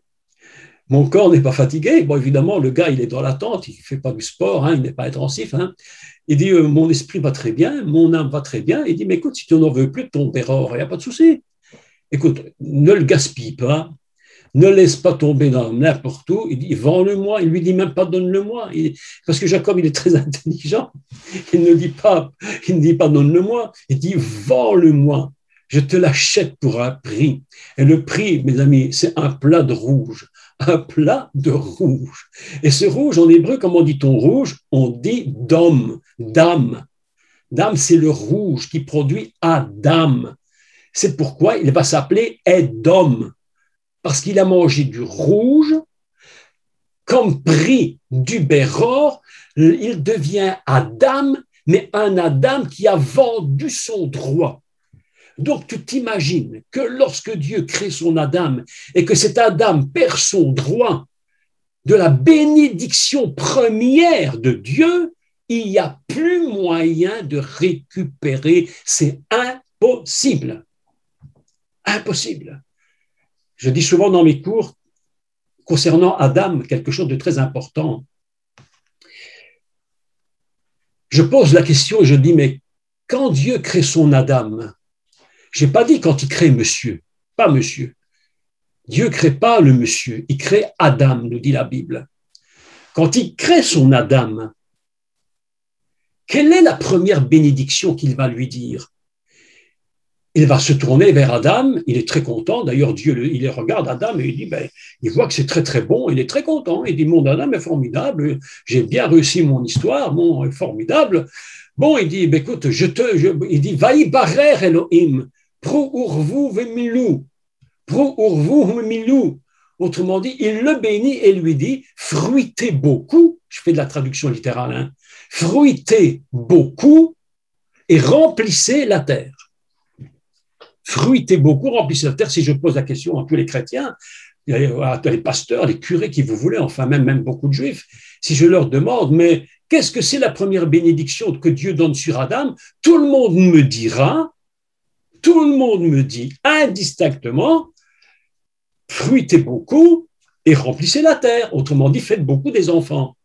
Mon corps n'est pas fatigué. Bon, évidemment, le gars, il est dans l'attente, il ne fait pas du sport, hein, il n'est pas intensif. Hein. Il dit, euh, mon esprit va très bien, mon âme va très bien. Il dit, mais écoute, si tu n'en veux plus de ton erreur, il n'y a pas de souci. Écoute, ne le gaspille pas, ne laisse pas tomber dans n'importe où. Il dit, vends-le-moi. Il lui dit même pas, donne-le-moi. Parce que Jacob, il est très <laughs> intelligent. Il ne dit pas, il ne dit pas, donne-le-moi. Il dit, vends-le-moi. Je te l'achète pour un prix. Et le prix, mes amis, c'est un plat de rouge. Un plat de rouge. Et ce rouge, en hébreu, comment dit-on rouge? On dit d'homme, d'âme. D'âme, c'est le rouge qui produit Adam. C'est pourquoi il va s'appeler Edom parce qu'il a mangé du rouge, comme prix du Béror, il devient Adam, mais un Adam qui a vendu son droit. Donc tu t'imagines que lorsque Dieu crée son Adam et que cet Adam perd son droit de la bénédiction première de Dieu, il n'y a plus moyen de récupérer. C'est impossible. Impossible. Je dis souvent dans mes cours, concernant Adam, quelque chose de très important. Je pose la question et je dis, mais quand Dieu crée son Adam, je n'ai pas dit quand il crée monsieur, pas monsieur. Dieu crée pas le monsieur, il crée Adam, nous dit la Bible. Quand il crée son Adam, quelle est la première bénédiction qu'il va lui dire? Il va se tourner vers Adam, il est très content, d'ailleurs Dieu il regarde Adam et il dit, ben, il voit que c'est très très bon, il est très content, il dit, mon Adam est formidable, j'ai bien réussi mon histoire, mon formidable. Bon, il dit, ben, écoute, je te, il dit, vaï barer Elohim, pro urvu vemilou, pro urvu vemilou. Autrement dit, il le bénit et lui dit, fruitez beaucoup, je fais de la traduction littérale, hein, fruitez beaucoup et remplissez la terre. Fruitez beaucoup, remplissez la terre. Si je pose la question à tous les chrétiens, à tous les pasteurs, les curés qui vous voulez, enfin même, même beaucoup de juifs, si je leur demande, mais qu'est-ce que c'est la première bénédiction que Dieu donne sur Adam? Tout le monde me dira, tout le monde me dit indistinctement, fruitez beaucoup et remplissez la terre. Autrement dit, faites beaucoup des enfants.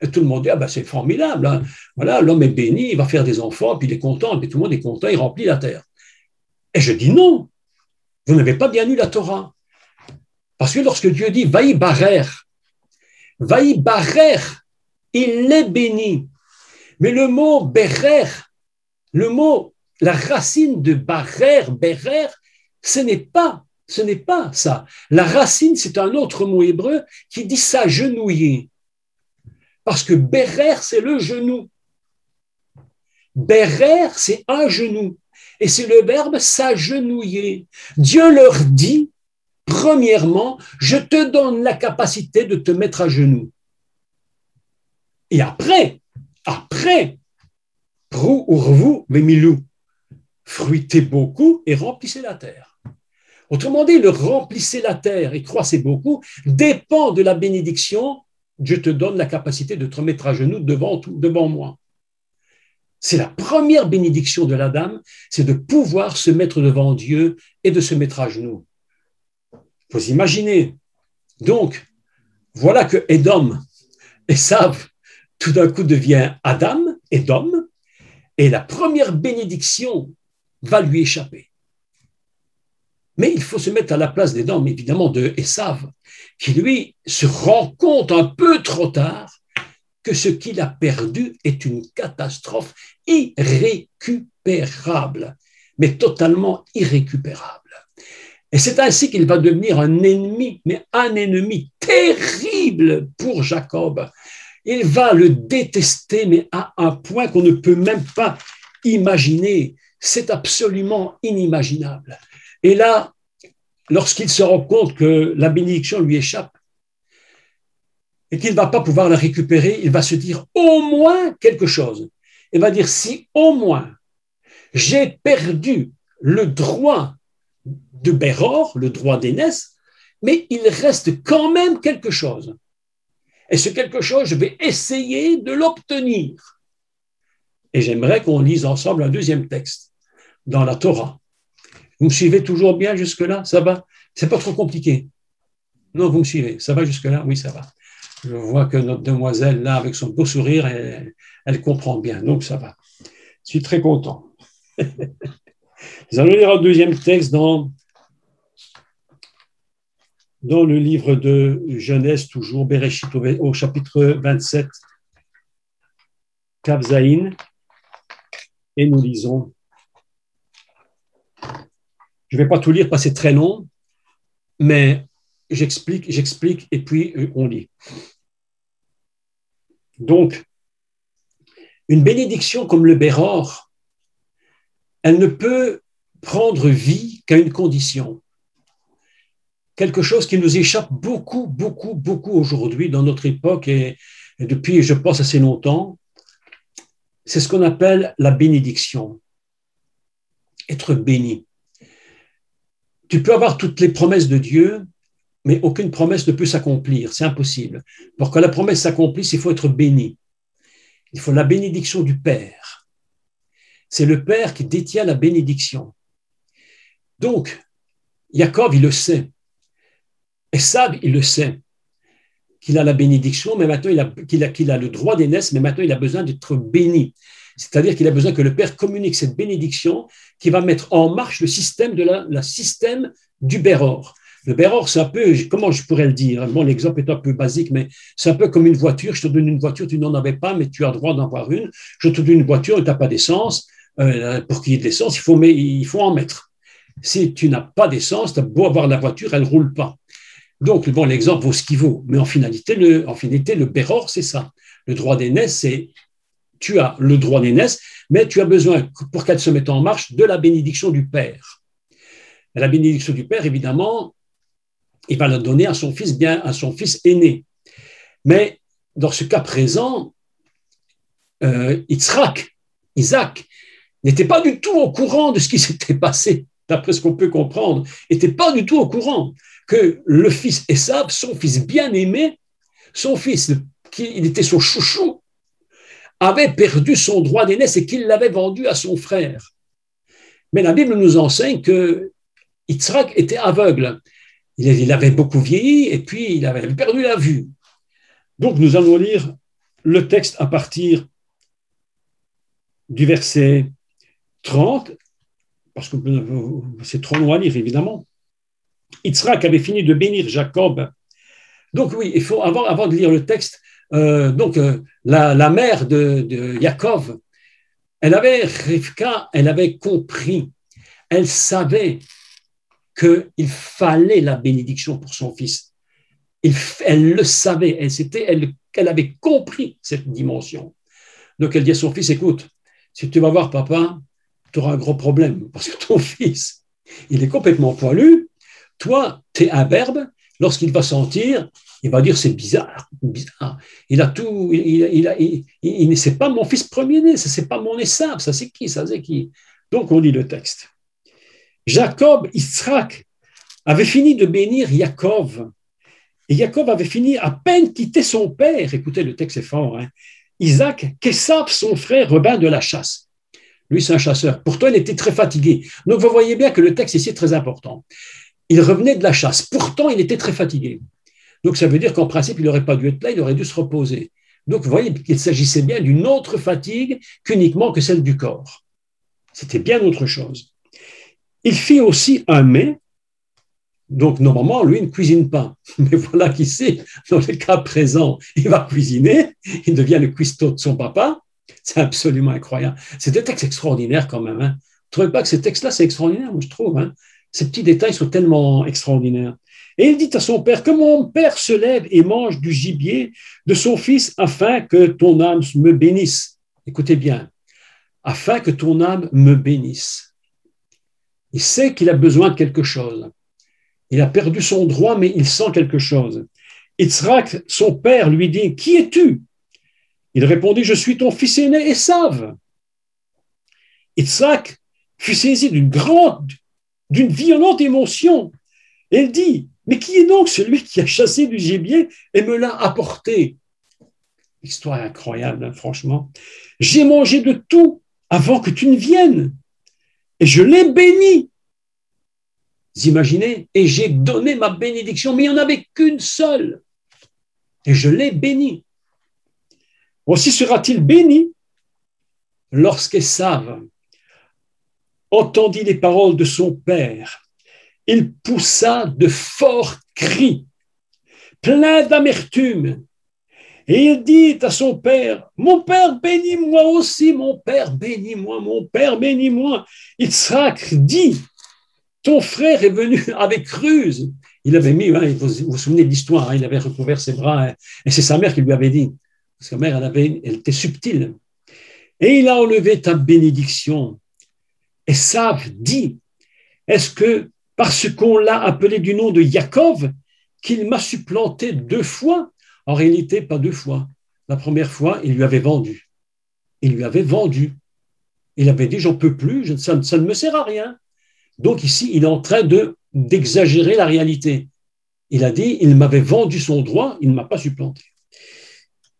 Et tout le monde dit, ah ben c'est formidable. Hein. Voilà, l'homme est béni, il va faire des enfants, puis il est content, puis tout le monde est content, il remplit la terre. Et je dis non, vous n'avez pas bien lu la Torah. Parce que lorsque Dieu dit, vaï barer, vaï barer, il est béni. Mais le mot berer, le mot, la racine de barer, berer, ce n'est pas, ce n'est pas ça. La racine, c'est un autre mot hébreu qui dit s'agenouiller. Parce que berer, c'est le genou. Berer, c'est un genou. Et c'est le verbe s'agenouiller. Dieu leur dit, premièrement, je te donne la capacité de te mettre à genoux. Et après, après, prou urvu vemilou, fruitez beaucoup et remplissez la terre. Autrement dit, le remplissez la terre et croissez beaucoup dépend de la bénédiction. Je te donne la capacité de te remettre à genoux devant, devant moi. C'est la première bénédiction de la dame, c'est de pouvoir se mettre devant Dieu et de se mettre à genoux. Vous imaginez. Donc, voilà que Edom et savent tout d'un coup devient Adam, Edom, et la première bénédiction va lui échapper. Mais il faut se mettre à la place d'Edom, évidemment, de Esav, qui lui se rend compte un peu trop tard que ce qu'il a perdu est une catastrophe irrécupérable, mais totalement irrécupérable. Et c'est ainsi qu'il va devenir un ennemi, mais un ennemi terrible pour Jacob, il va le détester, mais à un point qu'on ne peut même pas imaginer. C'est absolument inimaginable. Et là, lorsqu'il se rend compte que la bénédiction lui échappe et qu'il ne va pas pouvoir la récupérer, il va se dire au moins quelque chose. Il va dire si au moins j'ai perdu le droit de Béror, le droit d'aînesse, mais il reste quand même quelque chose. Et ce quelque chose, je vais essayer de l'obtenir. Et j'aimerais qu'on lise ensemble un deuxième texte dans la Torah. Vous me suivez toujours bien jusque-là Ça va? C'est pas trop compliqué Non, vous me suivez. Ça va jusque-là? Oui, ça va. Je vois que notre demoiselle, là, avec son beau sourire, elle, comprend bien. Donc, ça va. Je suis très content. <laughs> Nous allons lire un deuxième texte dans dans le livre de Genèse, toujours, Bereshit, au, chapitre 27, Kavzaïn, et nous lisons. Je ne vais pas tout lire parce que c'est très long, mais j'explique, j'explique, et puis euh, on lit. Donc, une bénédiction comme le Béror, elle ne peut prendre vie qu'à une condition quelque chose qui nous échappe beaucoup, beaucoup, beaucoup aujourd'hui dans notre époque et, depuis, je pense, assez longtemps. C'est ce qu'on appelle la bénédiction. Être béni. Tu peux avoir toutes les promesses de Dieu, mais aucune promesse ne peut s'accomplir. C'est impossible. Pour que la promesse s'accomplisse, il faut être béni. Il faut la bénédiction du Père. C'est le Père qui détient la bénédiction. Donc, Jacob, il le sait. Ça, il le sait, qu'il a la bénédiction, mais maintenant qu'il a, qu'il a, le droit d'aînesse, mais maintenant il a besoin d'être béni. C'est-à-dire qu'il a besoin que le Père communique cette bénédiction qui va mettre en marche le système, de la, du Béror. Le Béror, c'est un peu, comment je pourrais le dire Bon, l'exemple est un peu basique, mais c'est un peu comme une voiture. Je te donne une voiture, tu n'en avais pas, mais tu as le droit d'en avoir une. Je te donne une voiture tu n'as pas d'essence. Euh, pour qu'il y ait de l'essence, il faut, il faut en mettre. Si tu n'as pas d'essence, tu as beau avoir la voiture, elle ne roule pas. Donc, bon, l'exemple vaut ce qu'il vaut, mais en finalité, le, en finalité, le Béror, c'est ça. Le droit d'aînesse, c'est tu as le droit d'aînesse, mais tu as besoin, pour qu'elle se mette en marche, de la bénédiction du Père. la bénédiction du Père, évidemment, il va la donner à son fils bien, à son fils aîné. Mais dans ce cas présent, euh, Isaac, n'était pas du tout au courant de ce qui <laughs> s'était passé, d'après ce qu'on peut comprendre, n'était pas du tout au courant que le fils Esav, son fils bien-aimé, son fils, qui il était son chouchou, avait perdu son droit d'aînesse et qu'il l'avait vendu à son frère. Mais la Bible nous enseigne que Yitzhak était aveugle. il avait beaucoup vieilli et puis il avait perdu la vue. Donc nous allons lire le texte à partir du verset 30, parce que c'est trop long à lire évidemment. Yitzhak avait fini de bénir Jacob. Donc oui, il faut avant, de lire le texte, donc euh, la, mère de, de Jacob, elle avait Rivka, elle avait compris, elle savait qu'il fallait la bénédiction pour son fils. elle le savait, elle, elle, elle avait compris cette dimension. Donc elle dit à son fils, écoute, si tu vas voir papa, tu auras un gros problème, parce que ton <laughs> fils, il est complètement poilu, toi, tu es un verbe, lorsqu'il va sentir, il va dire c'est bizarre, bizarre. Il a tout, il, il, il, c'est pas mon fils premier-né, ça c'est pas mon essave, ça c'est qui, ça c'est qui? Donc on lit le texte. Jacob, Israël, avait fini de bénir Jacob. Et Jacob avait fini à peine quitter son père. Écoutez, le texte est fort. Hein. Isaac, qu'Essab, son frère, revint de la chasse. Lui, c'est un chasseur. Pourtant, il était très fatigué. Donc, vous voyez bien que le texte ici est très important. Il revenait de la chasse. Pourtant, il était très fatigué. Donc, ça veut dire qu'en principe, il n'aurait pas dû être là, il aurait dû se reposer. Donc, vous voyez qu'il s'agissait bien d'une autre fatigue qu'uniquement que celle du corps. C'était bien autre chose. Il fit aussi un mets. Donc, normalement, lui, ne cuisine pas. <laughs> Mais voilà qu'ici, dans le cas présent, il va cuisiner. Il devient le cuistot de son papa. C'est absolument incroyable. C'est un texte extraordinaire quand même. Hein. Vous ne trouvez pas que ce texte-là, c'est extraordinaire, je trouve. Hein. Ces petits détails sont tellement extraordinaires. Et il dit à son père, que mon père se lève et mange du gibier de son fils afin que ton âme me bénisse. Écoutez bien, afin que ton âme me bénisse. Il sait qu'il a besoin de quelque chose. Il a perdu son droit, mais il sent quelque chose. Yitzhak, son père, lui dit Qui es-tu? Il répondit Je suis ton fils aîné, Esav. Yitzhak fut saisi d'une grande, d'une violente émotion. Il dit Mais qui est donc celui qui a chassé du gibier et me l'a apporté? Histoire incroyable, hein, franchement. J'ai mangé de tout avant que tu ne viennes et je l'ai béni. Vous imaginez? Et j'ai donné ma bénédiction, mais il n'y en avait qu'une seule. Et je l'ai béni. Aussi sera-t-il béni lorsqu'Esav entendit les paroles de son père. Il poussa de forts cris, plein d'amertume, et il dit à son père, mon père, bénis-moi aussi, mon père, bénis-moi, mon père, bénis-moi. Yitzhak dit, ton frère est venu avec ruse. Il avait mis, hein, vous, vous souvenez de l'histoire, hein, il avait recouvert ses bras, hein, et c'est sa mère qui lui avait dit, sa mère, elle, avait, elle était subtile. Et il a enlevé ta bénédiction. Et ça dit, est-ce que parce qu'on l'a appelé du nom de Jacob, qu'il m'a supplanté deux fois en réalité, pas deux fois. La première fois, il lui avait vendu. Il lui avait vendu. Il avait dit, j'en peux plus, ça, ne me sert à rien. Donc ici, il est en train de, d'exagérer la réalité. Il a dit, il m'avait vendu son droit, il ne m'a pas supplanté.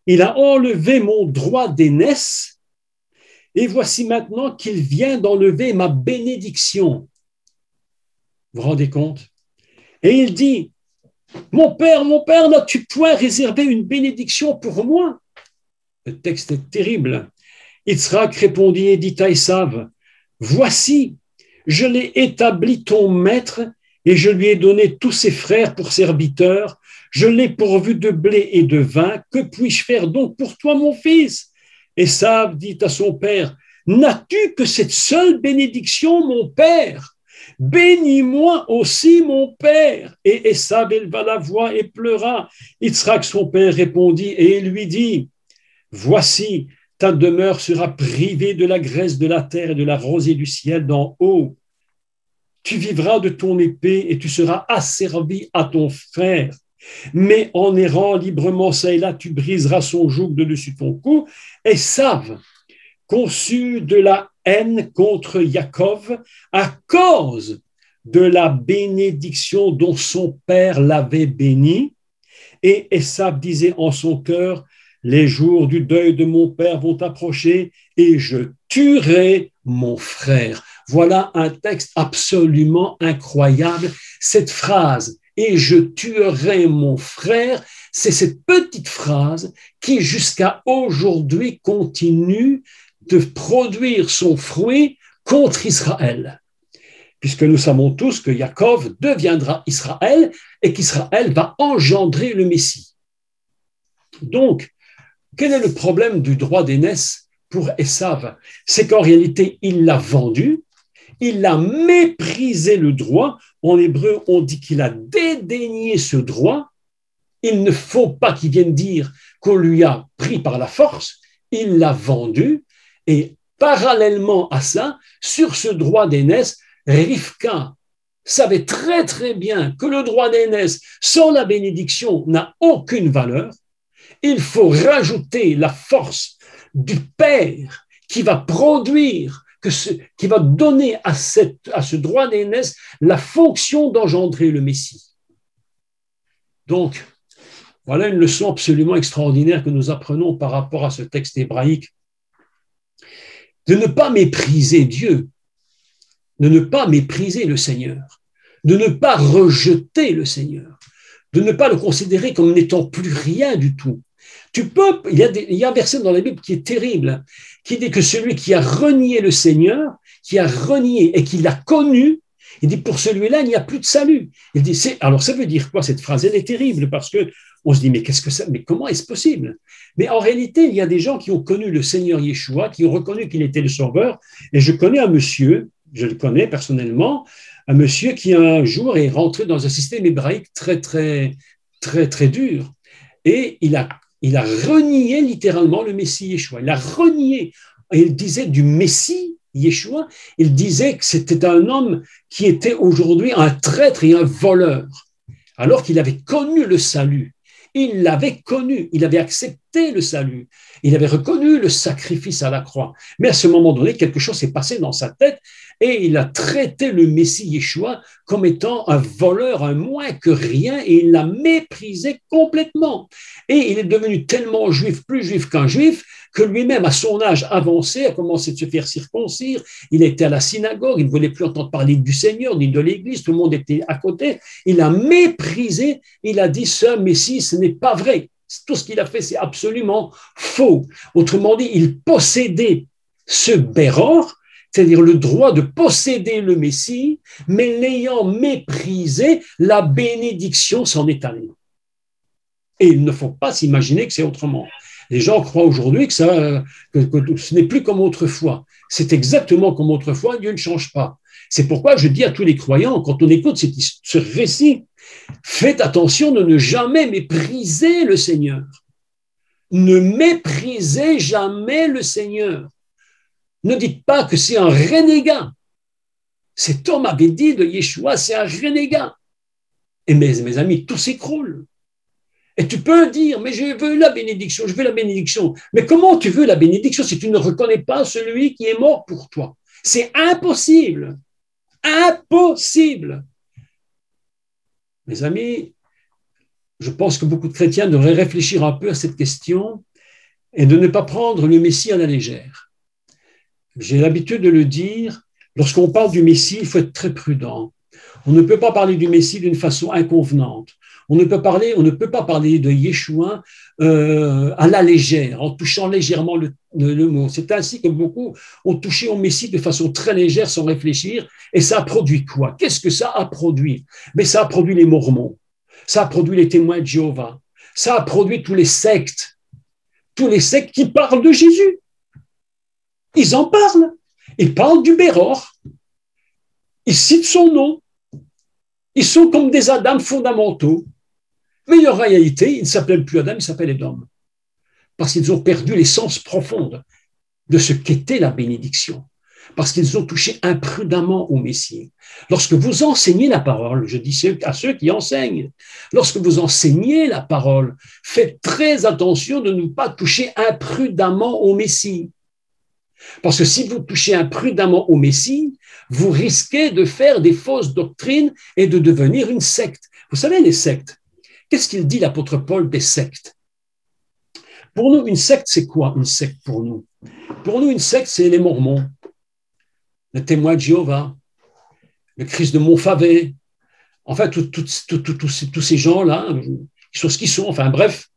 Il a enlevé mon droit d'aînesse, et voici maintenant qu'il vient d'enlever ma bénédiction. Vous vous rendez compte? Et il dit, mon père, mon père, n'as-tu point réservé une bénédiction pour moi? Le texte est terrible. Yitzhak répondit et dit à Esav, Voici, je l'ai établi ton maître et je lui ai donné tous ses frères pour serviteurs. Je l'ai pourvu de blé et de vin. Que puis-je faire donc pour toi, mon fils? Esav dit à son père, N'as-tu que cette seule bénédiction, mon père? Bénis-moi aussi, mon père. Et Esav éleva la voix et pleura. Yitzhak, son père, répondit et lui dit Voici, ta demeure sera privée de la graisse de la terre et de la rosée du ciel d'en haut. Tu vivras de ton épée et tu seras asservi à ton frère. Mais en errant librement ça et là, tu briseras son joug de dessus ton cou. Et Esav, conçu de la haine contre Jacob à cause de la bénédiction dont son père l'avait béni. Et Esav disait en son cœur, les jours du deuil de mon père vont approcher et je tuerai mon frère. Voilà un texte absolument incroyable. Cette phrase, et je tuerai mon frère. C'est cette petite phrase qui jusqu'à aujourd'hui continue de produire son fruit contre Israël. Puisque nous savons tous que Yaakov deviendra Israël et qu'Israël va engendrer le Messie. Donc, quel est le problème du droit d'aînesse pour Esav? C'est qu'en réalité, il l'a vendu, il a méprisé le droit. En hébreu, on dit qu'il a dédaigné ce droit. Il ne faut pas qu'il vienne dire qu'on lui a pris par la force. Il l'a vendu. Et parallèlement à ça, sur ce droit d'aînesse, Rivka savait très très bien que le droit d'aînesse sans la bénédiction n'a aucune valeur. Il faut rajouter la force du Père qui va produire, qui va donner à ce droit d'aînesse la fonction d'engendrer le Messie. Donc, voilà une leçon absolument extraordinaire que nous apprenons par rapport à ce texte hébraïque. De ne pas mépriser Dieu, de ne pas mépriser le Seigneur, de ne pas rejeter le Seigneur, de ne pas le considérer comme n'étant plus rien du tout. Tu peux, il y, a il y a un verset dans la Bible qui est terrible, qui dit que celui qui a renié le Seigneur, qui a renié et qui l'a connu, il dit pour celui-là, il n'y a plus de salut. Il dit, c'est, alors ça veut dire quoi cette phrase? Elle est terrible parce que on se dit, mais qu'est-ce que ça, mais comment est-ce possible? Mais en réalité, il y a des gens qui ont connu le Seigneur Yeshua, qui ont reconnu qu'il était le Sauveur. Et je connais un monsieur, je le connais personnellement, un monsieur qui un jour est rentré dans un système hébraïque très, très, très, très dur. Et il a, il a renié littéralement le Messie Yeshua. Il a renié. Il disait du Messie Yeshua, il disait que c'était un homme qui était aujourd'hui un traître et un voleur, alors qu'il avait connu le salut. Il l'avait connu, il avait accepté le salut, il avait reconnu le sacrifice à la croix. Mais à ce moment donné, quelque chose s'est passé dans sa tête et il a traité le Messie Yeshua comme étant un voleur, un moins que rien, et il l'a méprisé complètement. Et il est devenu tellement juif, plus juif qu'un juif, que lui-même, à son âge avancé, a commencé de se faire circoncire. Il était à la synagogue, il ne voulait plus entendre parler du Seigneur ni de l'Église, tout le monde était à côté. Il a méprisé, il a dit, ce Messie, ce n'est pas vrai. Tout ce qu'il a fait, c'est absolument faux. Autrement dit, il possédait ce Béror, c'est-à-dire le droit de posséder le Messie, mais l'ayant méprisé, la bénédiction s'en est allée. Et il ne faut pas s'imaginer que c'est autrement. Les gens croient aujourd'hui que, que, ce n'est plus comme autrefois. C'est exactement comme autrefois, Dieu ne change pas. C'est pourquoi je dis à tous les croyants, quand on écoute ce récit, faites attention de ne jamais mépriser le Seigneur. Ne méprisez jamais le Seigneur. Ne dites pas que c'est un renégat. Cet homme avait dit de Yeshua, c'est un renégat. Et mes amis, tout s'écroule. Et tu peux dire, mais je veux la bénédiction, je veux la bénédiction. Mais comment tu veux la bénédiction si tu ne reconnais pas celui qui est mort pour toi? C'est impossible. Impossible. Mes amis, je pense que beaucoup de chrétiens devraient réfléchir un peu à cette question et de ne pas prendre le Messie à la légère. J'ai l'habitude de le dire, lorsqu'on parle du Messie, il faut être très prudent. On ne peut pas parler du Messie d'une façon inconvenante. On ne peut, pas parler de Yeshua euh, à la légère, en touchant légèrement le, mot. C'est ainsi que beaucoup ont touché au Messie de façon très légère, sans réfléchir, et ça a produit quoi? Qu'est-ce que ça a produit? Mais ça a produit les Mormons, ça a produit les témoins de Jéhovah, ça a produit tous les sectes, tous les sectes qui parlent de Jésus. Ils en parlent. Ils parlent du Béror. Ils citent son nom. Ils sont comme des Adam fondamentaux. Mais en réalité, ils ne s'appellent plus Adam, ils s'appellent Edom. Parce qu'ils ont perdu l'essence profonde de ce qu'était la bénédiction. Parce qu'ils ont touché imprudemment au Messie. Lorsque vous enseignez la parole, je dis à ceux qui enseignent, lorsque vous enseignez la parole, faites très attention de ne pas toucher imprudemment au Messie. Parce que si vous touchez imprudemment au Messie, vous risquez de faire des fausses doctrines et de devenir une secte. Vous savez, les sectes, qu'est-ce qu'il dit l'apôtre Paul des sectes? Pour nous, une secte, c'est quoi une secte pour nous? Pour nous, une secte, c'est les Mormons, le témoin de Jéhovah, le Christ de Montfavet, enfin, tous ces gens-là, ils sont ce qu'ils sont, enfin bref.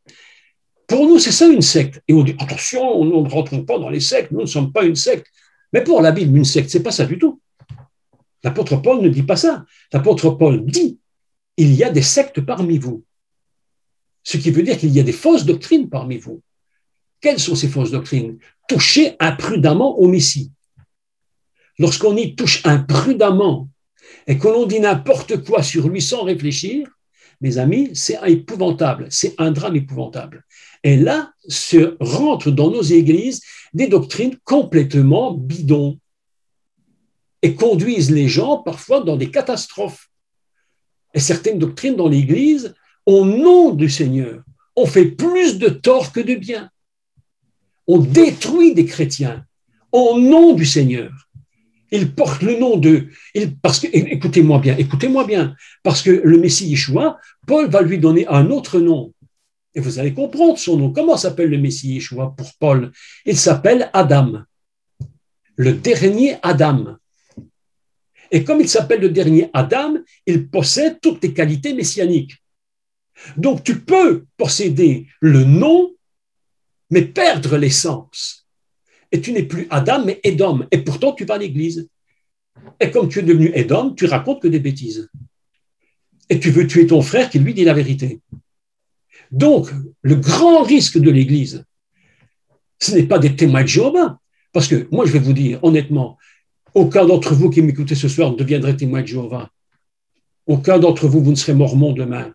Pour nous, c'est ça une secte. Et on dit, attention, nous ne rentrons pas dans les sectes, nous ne sommes pas une secte. Mais pour la Bible, une secte, c'est pas ça du tout. L'apôtre Paul ne dit pas ça. L'apôtre Paul dit, il y a des sectes parmi vous. Ce qui veut dire qu'il y a des fausses doctrines parmi vous. Quelles sont ces fausses doctrines? Toucher imprudemment au Messie. Lorsqu'on y touche imprudemment et que l'on dit n'importe quoi sur lui sans réfléchir, mes amis, c'est épouvantable, c'est un drame épouvantable. Et là se rentrent dans nos églises des doctrines complètement bidons et conduisent les gens parfois dans des catastrophes. Et certaines doctrines dans l'Église, au nom du Seigneur, ont fait plus de tort que de bien. On détruit des chrétiens au nom du Seigneur. Ils portent le nom de. parce que, écoutez-moi bien, écoutez-moi bien, parce que le Messie Yeshua, Paul va lui donner un autre nom. Et vous allez comprendre son nom. Comment s'appelle le Messie Yeshua pour Paul? Il s'appelle Adam, le dernier Adam. Et comme il s'appelle le dernier Adam, il possède toutes les qualités messianiques. Donc tu peux posséder le nom, mais perdre l'essence. Et tu n'es plus Adam, mais Edom. Et pourtant, tu vas à l'église. Et comme tu es devenu Edom, tu racontes que des bêtises. Et tu veux tuer ton frère qui lui dit la vérité. Donc, le grand risque de l'église, ce n'est pas des témoins de Jéhovah. Parce que moi, je vais vous dire honnêtement, aucun d'entre vous qui m'écoutez ce soir ne deviendrait témoin de Jéhovah. Aucun d'entre vous, vous ne serez mormon demain.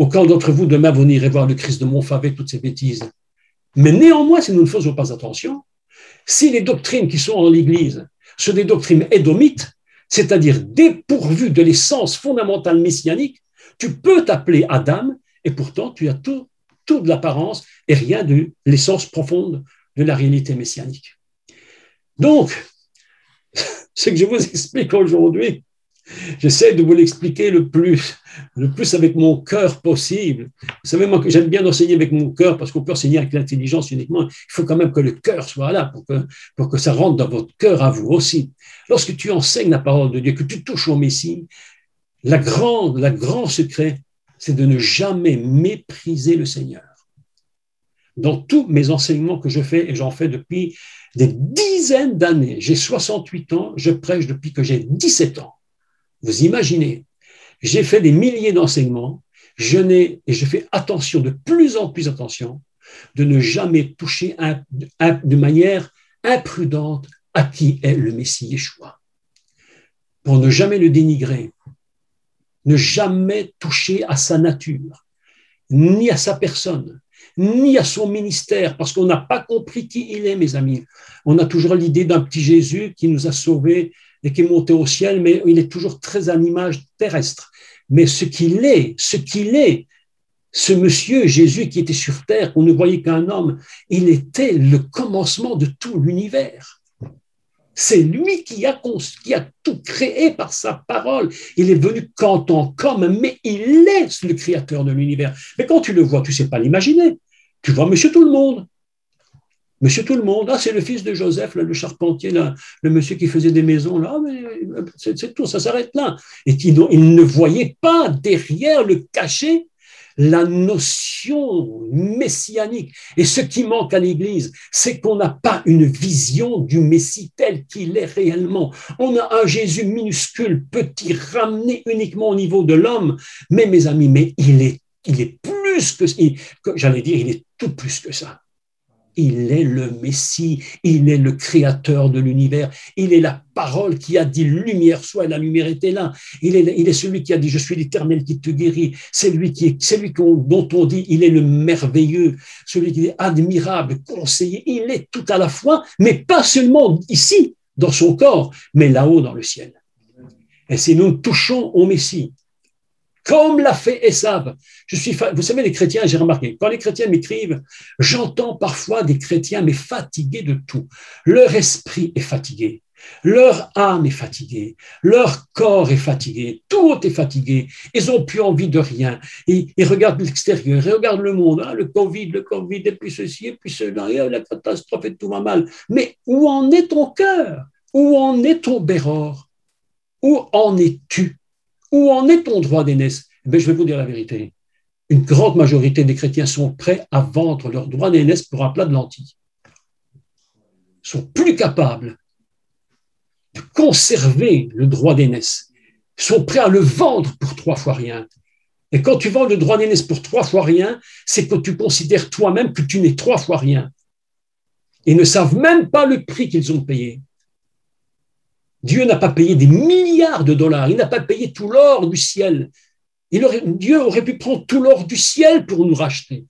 Aucun d'entre vous, demain, vous n'irez voir le Christ de Montfavet, toutes ces bêtises. Mais néanmoins, si nous ne faisons pas attention, si les doctrines qui sont dans l'Église sont des doctrines édomites, c'est-à-dire dépourvues de l'essence fondamentale messianique, tu peux t'appeler Adam et pourtant tu as tout, tout de l'apparence et rien de l'essence profonde de la réalité messianique. Donc, <laughs> ce que je vous explique aujourd'hui, J'essaie de vous l'expliquer le plus, le plus avec mon cœur possible. Vous savez, moi, j'aime bien enseigner avec mon cœur parce qu'on peut enseigner avec l'intelligence uniquement. Il faut quand même que le cœur soit là pour que, pour que ça rentre dans votre cœur à vous aussi. Lorsque tu enseignes la parole de Dieu, que tu touches au Messie, la grande, grand secret, c'est de ne jamais mépriser le Seigneur. Dans tous mes enseignements que je fais, et j'en fais depuis des dizaines d'années, j'ai 68 ans, je prêche depuis que j'ai 17 ans. Vous imaginez, j'ai fait des milliers d'enseignements, je n'ai, et je fais attention, de plus en plus attention, de ne jamais toucher de manière imprudente à qui est le Messie Yeshua. Pour ne jamais le dénigrer, ne jamais toucher à sa nature, ni à sa personne, ni à son ministère, parce qu'on n'a pas compris qui il est, mes amis. On a toujours l'idée d'un petit Jésus qui nous a sauvés et qui est monté au ciel, mais il est toujours très à l'image terrestre. Mais ce qu'il est, ce qu'il est, ce monsieur Jésus qui était sur terre, qu'on ne voyait qu'un homme, il était le commencement de tout l'univers. C'est lui qui a, qui a, tout créé par sa parole. Il est venu quand tant comme, mais il est le créateur de l'univers. Mais quand tu le vois, tu ne sais pas l'imaginer. Tu vois monsieur tout le monde. Monsieur tout le monde, ah, c'est le fils de Joseph, le charpentier, le monsieur qui faisait des maisons, là, mais c'est tout, ça s'arrête là. Et il, ne voyait pas derrière le cachet la notion messianique. Et ce qui manque à l'Église, c'est qu'on n'a pas une vision du Messie tel qu'il est réellement. On a un Jésus minuscule, petit, ramené uniquement au niveau de l'homme, mais mes amis, mais il est, plus que, j'allais dire, il est tout plus que ça. Il est le Messie, il est le créateur de l'univers, il est la parole qui a dit lumière soit, et la lumière était là. Il est, celui qui a dit je suis l'éternel qui te guérit. C'est lui, qui est, celui dont on dit il est le merveilleux, celui qui est admirable, conseiller. Il est tout à la fois, mais pas seulement ici, dans son corps, mais là-haut dans le ciel. Et si nous touchons au Messie, comme l'a fait Esav. Vous savez, les chrétiens, j'ai remarqué, quand les chrétiens m'écrivent, j'entends parfois des chrétiens, mais fatigués de tout. Leur esprit est fatigué. Leur âme est fatiguée, leur corps est fatigué, tout est fatigué, ils n'ont plus envie de rien. Ils, regardent l'extérieur, ils regardent le monde, hein, le Covid, le Covid, et puis ceci, et puis cela, et la catastrophe, et tout va mal. Mais où en est ton cœur? Où en est ton béror? Où en es-tu? Où en est ton droit d'aînesse? Eh Je vais vous dire la vérité. Une grande majorité des chrétiens sont prêts à vendre leur droit d'aînesse pour un plat de lentilles. Ils sont plus capables de conserver le droit d'aînesse. Ils sont prêts à le vendre pour trois fois rien. Et quand tu vends le droit d'aînesse pour trois fois rien, c'est que tu considères toi-même que tu n'es trois fois rien. Ils ne savent même pas le prix qu'ils ont payé. Dieu n'a pas payé des milliards de dollars, il n'a pas payé tout l'or du ciel. Dieu aurait pu prendre tout l'or du ciel pour nous racheter.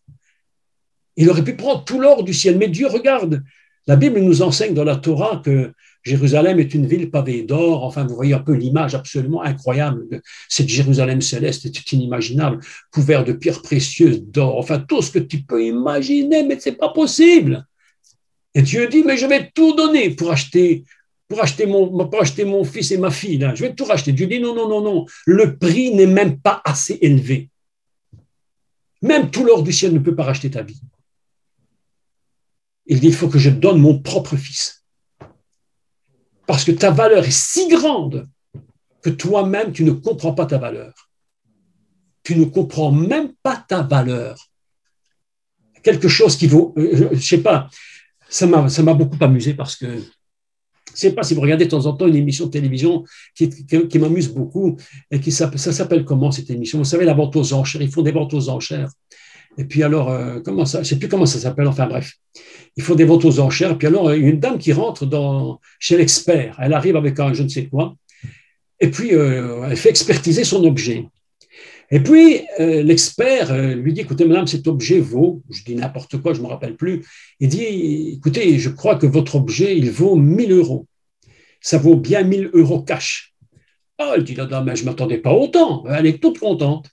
Il aurait pu prendre tout l'or du ciel, mais Dieu regarde. La Bible nous enseigne dans la Torah que Jérusalem est une ville pavée d'or. Enfin, vous voyez un peu l'image absolument incroyable de cette Jérusalem céleste, c'est inimaginable, couvert de pierres précieuses, d'or. Enfin, tout ce que tu peux imaginer, mais c'est pas possible. Et Dieu dit, mais je vais tout donner pour acheter, pour acheter mon, fils et ma fille. Je vais tout racheter. Dieu dit, non, non, non, non. Le prix n'est même pas assez élevé. Même tout l'or du ciel ne peut pas racheter ta vie. Il dit, il faut que je donne mon propre fils parce que ta valeur est si grande que toi-même, tu ne comprends pas ta valeur. Tu ne comprends même pas ta valeur. Quelque chose qui vaut, euh, je ne sais pas, ça m'a beaucoup amusé parce que je ne sais pas si vous regardez de temps en temps une émission de télévision qui, qui, m'amuse beaucoup et qui ça s'appelle comment cette émission? Vous savez, la vente aux enchères, ils font des ventes aux enchères. Et puis alors, euh, comment ça, je ne sais plus comment ça s'appelle, enfin bref. Il faut des ventes aux enchères. Puis alors, a une dame qui rentre dans, chez l'expert. Elle arrive avec un je ne sais quoi. Et puis, euh, elle fait expertiser son objet. Et puis, euh, l'expert lui dit, écoutez, madame, cet objet vaut, je dis n'importe quoi, je ne me rappelle plus. Il dit, écoutez, je crois que votre objet, il vaut 1000 euros. Ça vaut bien 1000 euros cash. Ah, elle dit, la dame, je ne m'attendais pas autant. Elle est toute contente.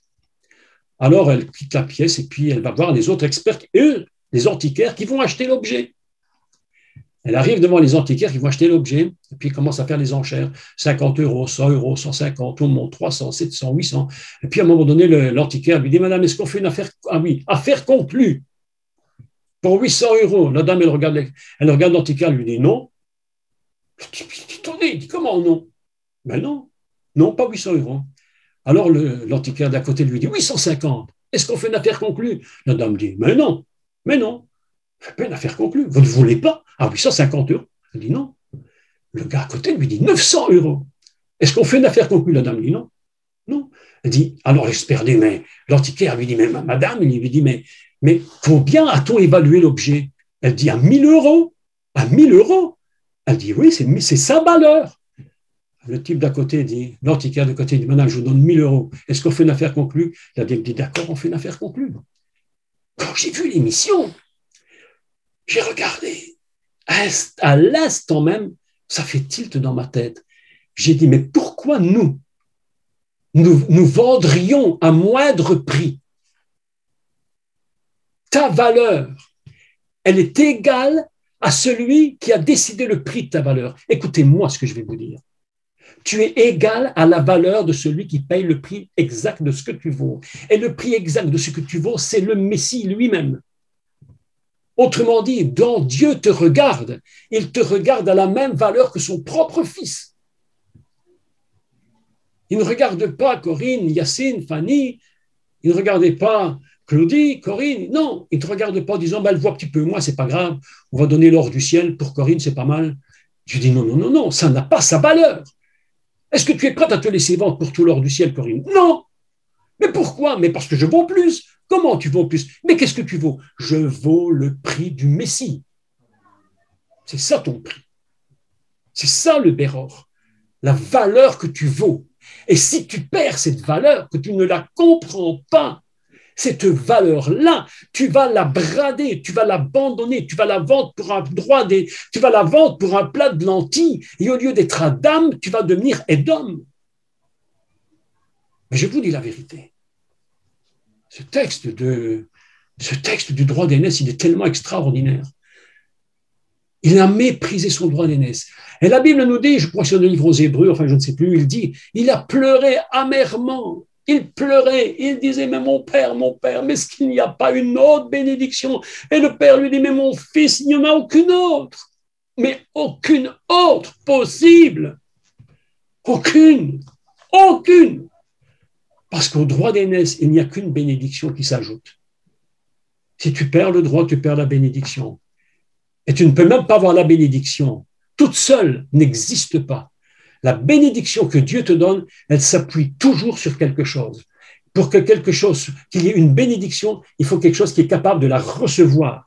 Alors, elle quitte la pièce et puis elle va voir les autres experts, eux, les antiquaires, qui vont acheter l'objet. Elle arrive devant les antiquaires qui vont acheter l'objet, et puis commence à faire les enchères. 50 euros, 100 euros, 150, tout le monde, 300, 700, 800. Et puis à un moment donné, l'antiquaire lui dit, Madame, est-ce qu'on fait une affaire Ah oui, affaire conclue? Pour 800 euros. La dame, elle regarde, elle regarde l'antiquaire, lui dit non. Attendez, il dit comment non? Ben non, non, pas 800 euros. Alors l'antiquaire d'à côté lui dit 850. Est-ce qu'on fait une affaire conclue? La dame dit Mais non, mais non, pas une affaire conclue. Vous ne voulez pas? Ah, 850 euros. Elle dit non. Le gars à côté lui dit 900 euros. Est-ce qu'on fait une affaire conclue La dame? Dit non. Non. Elle dit Alors dit Mais l'antiquaire lui dit Mais madame, il lui dit Mais, mais combien a-t-on évalué l'objet? Elle dit À 1000 euros. À 1000 euros. Elle dit Oui, c'est sa valeur. Le type d'à côté dit, l'antiquaire de côté dit, maintenant je vous donne 1000 euros. Est-ce qu'on fait une affaire conclue La dame dit, d'accord, on fait une affaire conclue. Quand j'ai vu l'émission, j'ai regardé. À l'instant même, ça fait tilt dans ma tête. J'ai dit, mais pourquoi nous, nous, vendrions à moindre prix Ta valeur, elle est égale à celui qui a décidé le prix de ta valeur. Écoutez-moi ce que je vais vous dire tu es égal à la valeur de celui qui paye le prix exact de ce que tu vaux. Et le prix exact de ce que tu vaux, c'est le Messie lui-même. Autrement dit, dans Dieu te regarde, il te regarde à la même valeur que son propre fils. Il ne regarde pas Corinne, Yacine, Fanny, il ne regardait pas Claudie, Corinne, non, il ne te regarde pas en disant, bah, elle voit un petit peu moi, c'est pas grave, on va donner l'or du ciel pour Corinne, c'est pas mal. Je dis non, non, non, non, ça n'a pas sa valeur. Est-ce que tu es prête à te laisser vendre pour tout l'or du ciel, Corinne? Non. Mais pourquoi? Mais parce que je vaux plus. Comment tu vaux plus? Mais qu'est-ce que tu vaux? Je vaux le prix du Messie. C'est ça ton prix. C'est ça le Béror. La valeur que tu vaux. Et si tu perds cette valeur, que tu ne la comprends pas, cette valeur-là, tu vas la brader, tu vas l'abandonner, tu vas la vendre pour un droit tu vas la vendre pour un plat de lentilles, et au lieu d'être Adam, tu vas devenir Edom. Mais je vous dis la vérité. Ce texte de, ce texte du droit d'aînesse, il est tellement extraordinaire. Il a méprisé son droit d'aînesse. Et la Bible nous dit, je crois que c'est le livre aux Hébreux, enfin je ne sais plus, il dit, il a pleuré amèrement il pleurait, il disait, mais mon père, mon père, mais est-ce qu'il n'y a pas une autre bénédiction? Et le père lui dit, mais mon fils, il n'y en a aucune autre, mais aucune autre possible. Aucune, aucune. Parce qu'au droit d'aînesse, il n'y a qu'une bénédiction qui s'ajoute. Si tu perds le droit, tu perds la bénédiction. Et tu ne peux même pas avoir la bénédiction. Toute seule n'existe pas. La bénédiction que Dieu te donne, elle s'appuie toujours sur quelque chose. Pour que quelque chose, qu'il y ait une bénédiction, il faut quelque chose qui est capable de la recevoir.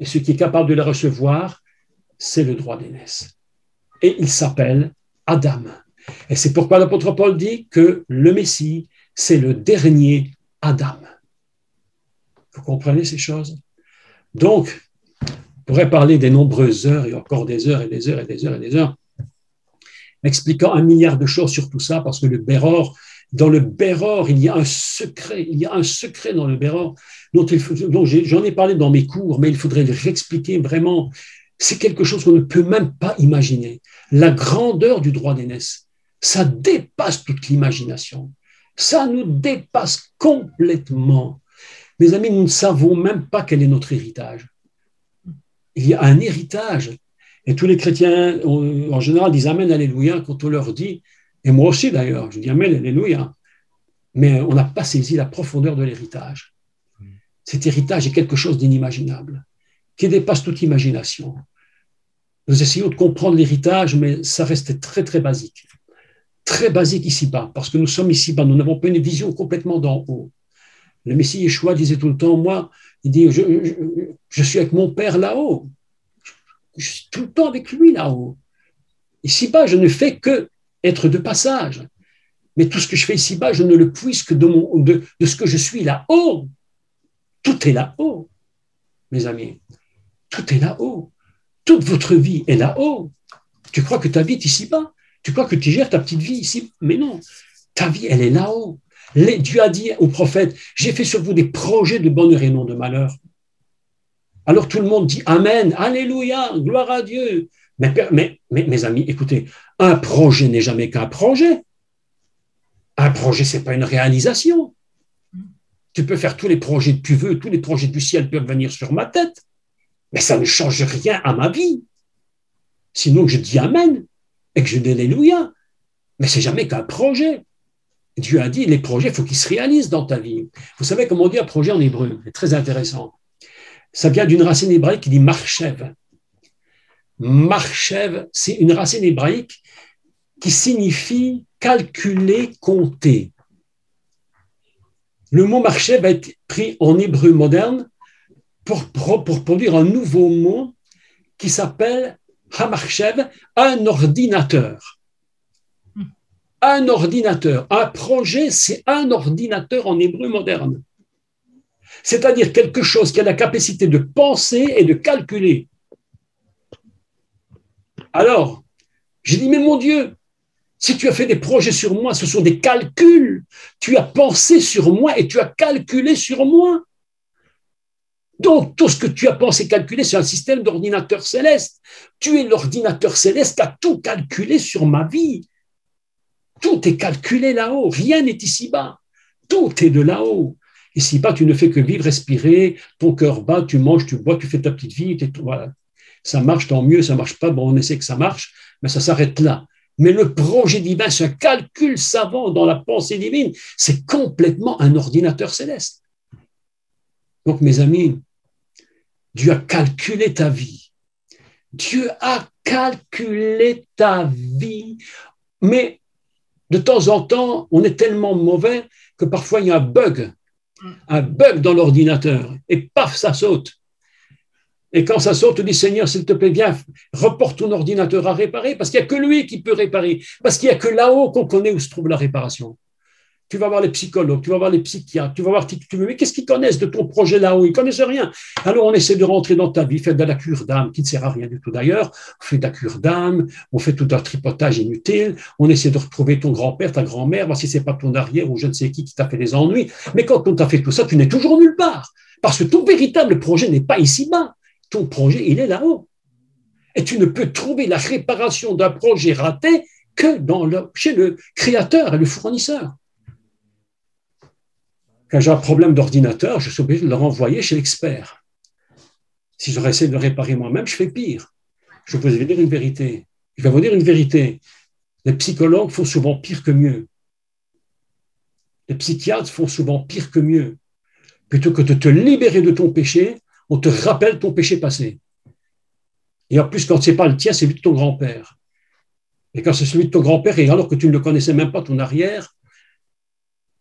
Et ce qui est capable de la recevoir, c'est le droit d'aînesse. Et il s'appelle Adam. Et c'est pourquoi l'apôtre Paul dit que le Messie, c'est le dernier Adam. Vous comprenez ces choses? Donc, on pourrait parler des nombreuses heures et encore des heures et des heures et des heures et des heures, expliquant un milliard de choses sur tout ça, parce que le Béror, dans le Béror, il y a un secret, il y a un secret dans le Béror dont, j'en ai parlé dans mes cours, mais il faudrait l'expliquer vraiment. C'est quelque chose qu'on ne peut même pas imaginer. La grandeur du droit d'aînesse, ça dépasse toute l'imagination. Ça nous dépasse complètement. Mes amis, nous ne savons même pas quel est notre héritage. Il y a un héritage. Et tous les chrétiens, en général, disent Amen, Alléluia quand on leur dit, et moi aussi d'ailleurs, je dis Amen, Alléluia. Mais on n'a pas saisi la profondeur de l'héritage. Cet héritage est quelque chose d'inimaginable, qui dépasse toute imagination. Nous essayons de comprendre l'héritage, mais ça reste très, très basique. Très basique ici-bas, parce que nous sommes ici-bas, nous n'avons pas une vision complètement d'en haut. Le Messie Yeshua disait tout le temps, moi, il dit, je, suis avec mon Père là-haut. Je suis tout le temps avec lui là-haut. Ici-bas, je ne fais que être de passage. Mais tout ce que je fais ici-bas, je ne le puise que de, de, de ce que je suis là-haut. Tout est là-haut, mes amis. Tout est là-haut. Toute votre vie est là-haut. Tu crois que vie est ici-bas? Tu crois que tu gères ta petite vie ici? Mais non, ta vie, elle est là-haut. Dieu a dit au prophète, j'ai fait sur vous des projets de bonheur et non de malheur. Alors tout le monde dit Amen, Alléluia, gloire à Dieu. Mais, mes amis, écoutez, un projet n'est jamais qu'un projet. Un projet, ce n'est pas une réalisation. Tu peux faire tous les projets que tu veux, tous les projets du ciel peuvent venir sur ma tête, mais ça ne change rien à ma vie. Sinon, je dis Amen et que je dis Alléluia. Mais c'est jamais qu'un projet. Dieu a dit, les projets, il faut qu'ils se réalisent dans ta vie. Vous savez comment on dit un projet en hébreu? C'est très intéressant. Ça vient d'une racine hébraïque qui dit marchev. Marchev, c'est une racine hébraïque qui signifie calculer, compter. Le mot marchev a été pris en hébreu moderne pour produire un nouveau mot qui s'appelle un ordinateur un ordinateur. Un projet, c'est un ordinateur en hébreu moderne. C'est-à-dire quelque chose qui a la capacité de penser et de calculer. Alors, j'ai dit, mais mon Dieu, si tu as fait des projets sur moi, ce sont des calculs. Tu as pensé sur moi et tu as calculé sur moi. Donc, tout ce que tu as pensé calculer, c'est un système d'ordinateur céleste. Tu es l'ordinateur céleste qui a tout calculé sur ma vie. Tout est calculé là-haut, rien n'est ici-bas. Tout est de là-haut. Ici-bas, tu ne fais que vivre, respirer, ton cœur bat, tu manges, tu bois, tu fais ta petite vie. Ça marche, tant mieux, ça marche pas, bon, on essaie que ça marche, mais ça s'arrête là. Mais le projet divin, un calcul savant dans la pensée divine. C'est complètement un ordinateur céleste. Donc, mes amis, Dieu a calculé ta vie. Dieu a calculé ta vie. Mais de temps en temps, on est tellement mauvais que parfois il y a un bug, un bug dans l'ordinateur, et paf, ça saute. Et quand ça saute, tu dis Seigneur, s'il te plaît, viens, reporte ton ordinateur à réparer, parce qu'il n'y a que lui qui peut réparer, parce qu'il n'y a que là-haut qu'on connaît où se trouve la réparation tu vas voir les psychologues, tu vas voir les psychiatres, tu vas voir qui tu veux. Mais qu'est-ce qu'ils connaissent de ton projet là-haut? Ils ne connaissent rien. Alors on essaie de rentrer dans ta vie, faire de la cure d'âme, qui ne sert à rien du tout d'ailleurs. On fait de la cure d'âme, on fait tout un tripotage inutile, on essaie de retrouver ton grand-père, ta grand-mère, voir si c'est pas ton arrière ou je ne sais qui qui t'a fait des ennuis. Mais quand on t'a fait tout ça, tu n'es toujours nulle part. Parce que ton véritable projet n'est pas ici-bas. Ton projet, il est là-haut. Et tu ne peux trouver la réparation d'un projet raté que chez le créateur et le fournisseur. Quand j'ai un problème d'ordinateur, je suis obligé de le renvoyer chez l'expert. Si j'aurais essayé de le réparer moi-même, je fais pire. Je vais vous dire une vérité. Je vais vous dire une vérité. Les psychologues font souvent pire que mieux. les psychiatres font souvent pire que mieux. Plutôt que de te libérer de ton péché, on te rappelle ton péché passé. Et en plus, quand ce n'est pas le tien, c'est celui de ton grand-père. Et quand c'est celui de ton grand-père, et alors que tu ne le connaissais même pas, ton arrière,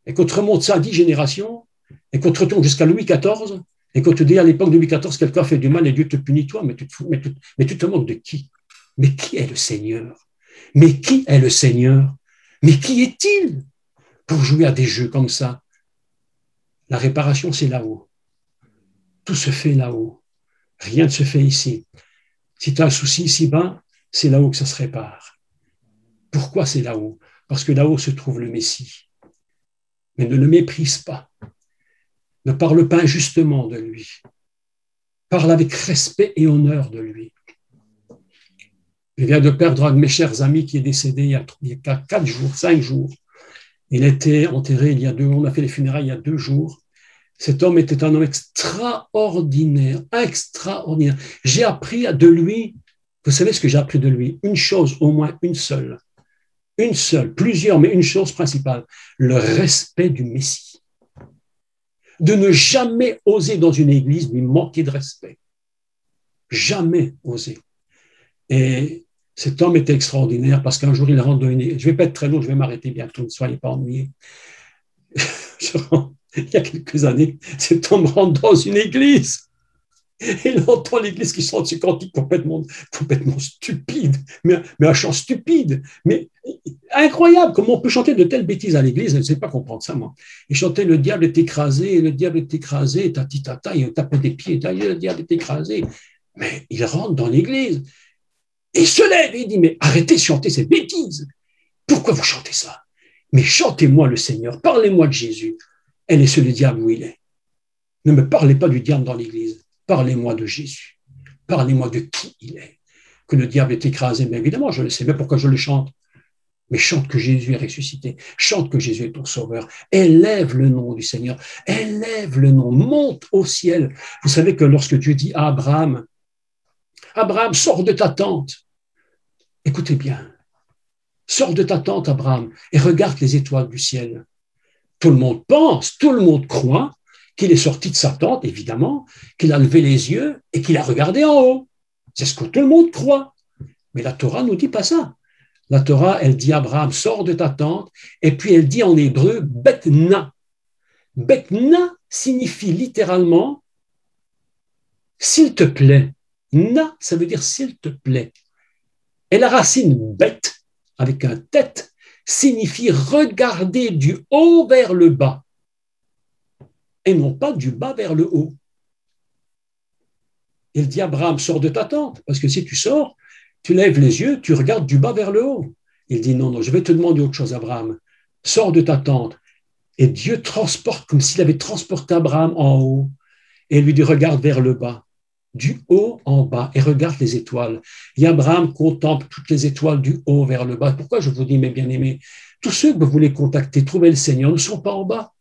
et qu'on te remonte ça à dix générations, et qu'on te retourne jusqu'à Louis XIV, et qu'on te dit à l'époque de Louis XIV, quelqu'un fait du mal et Dieu te punit toi, mais tu te, moques de qui? Mais qui est le Seigneur? Mais qui est le Seigneur? Mais qui est-il pour jouer à des jeux comme ça? La réparation, c'est là-haut. Tout se fait là-haut. Rien ne se fait ici. Si tu as un souci ici-bas, c'est là-haut que ça se répare. Pourquoi c'est là-haut? Parce que là-haut se trouve le Messie. Mais ne le méprise pas. Ne parle pas injustement de lui. Parle avec respect et honneur de lui. Je viens de perdre un de mes chers amis qui est décédé il y a, quatre jours, cinq jours. Il été enterré il y a deux, on a fait les funérailles il y a deux jours. Cet homme était un homme extraordinaire, extraordinaire. J'ai appris de lui, vous savez ce que j'ai appris de lui? Une chose, au moins une seule. Une seule, plusieurs, mais une chose principale, le respect du Messie. De ne jamais oser dans une église lui manquer de respect. Jamais oser. Et cet homme était extraordinaire parce qu'un jour, il rentre dans une église. Je ne vais pas être très long, je vais m'arrêter bientôt, ne soyez pas ennuyés. <laughs> il y a quelques années, cet homme rentre dans une église. <laughs> Il entend l'église qui chante ce cantique complètement, complètement stupide, mais, mais un chant stupide, mais incroyable. Comment on peut chanter de telles bêtises à l'église? Je ne sais pas comprendre ça, moi. Il chantait Le diable est écrasé, le diable est écrasé, tati tata, il tapait des pieds, le diable est écrasé. Mais il rentre dans l'église il se lève et il dit Mais arrêtez de chanter ces bêtises. Pourquoi vous chantez ça? Mais chantez-moi le Seigneur, parlez-moi de Jésus et laissez le diable où il est. Ne me parlez pas du diable dans l'Église. Parlez-moi de Jésus. Parlez-moi de qui il est. Que le diable est écrasé, mais évidemment, je le sais, mais pourquoi je le chante? Mais chante que Jésus est ressuscité. Chante que Jésus est ton sauveur. Élève le nom du Seigneur. Élève le nom. Monte au ciel. Vous savez que lorsque Dieu dit à Abraham, Abraham, sors de ta tente. Écoutez bien. Sors de ta tente, Abraham, et regarde les étoiles du ciel. Tout le monde pense, tout le monde croit qu'il est sorti de sa tente, évidemment, qu'il a levé les yeux et qu'il a regardé en haut. C'est ce que tout le monde croit. Mais la Torah nous dit pas ça. La Torah, elle dit Abraham, sors de ta tente, et puis elle dit en hébreu, betna. Betna signifie littéralement, s'il te plaît. Na, ça veut dire s'il te plaît. Et la racine bête, avec un tête, signifie regarder du haut vers le bas et non pas du bas vers le haut. Il dit Abraham, sors de ta tente, parce que si tu sors, tu lèves les yeux, tu regardes du bas vers le haut. Il dit non, non, je vais te demander autre chose, Abraham. Sors de ta tente. Et Dieu transporte comme s'il avait transporté Abraham en haut. Et lui dit, regarde vers le bas du haut en bas et regarde les étoiles. Et Abraham contemple toutes les étoiles du haut vers le bas. Pourquoi je vous dis, mes bien-aimés, tous ceux que vous voulez contacter, trouver le Seigneur, ne sont pas en bas.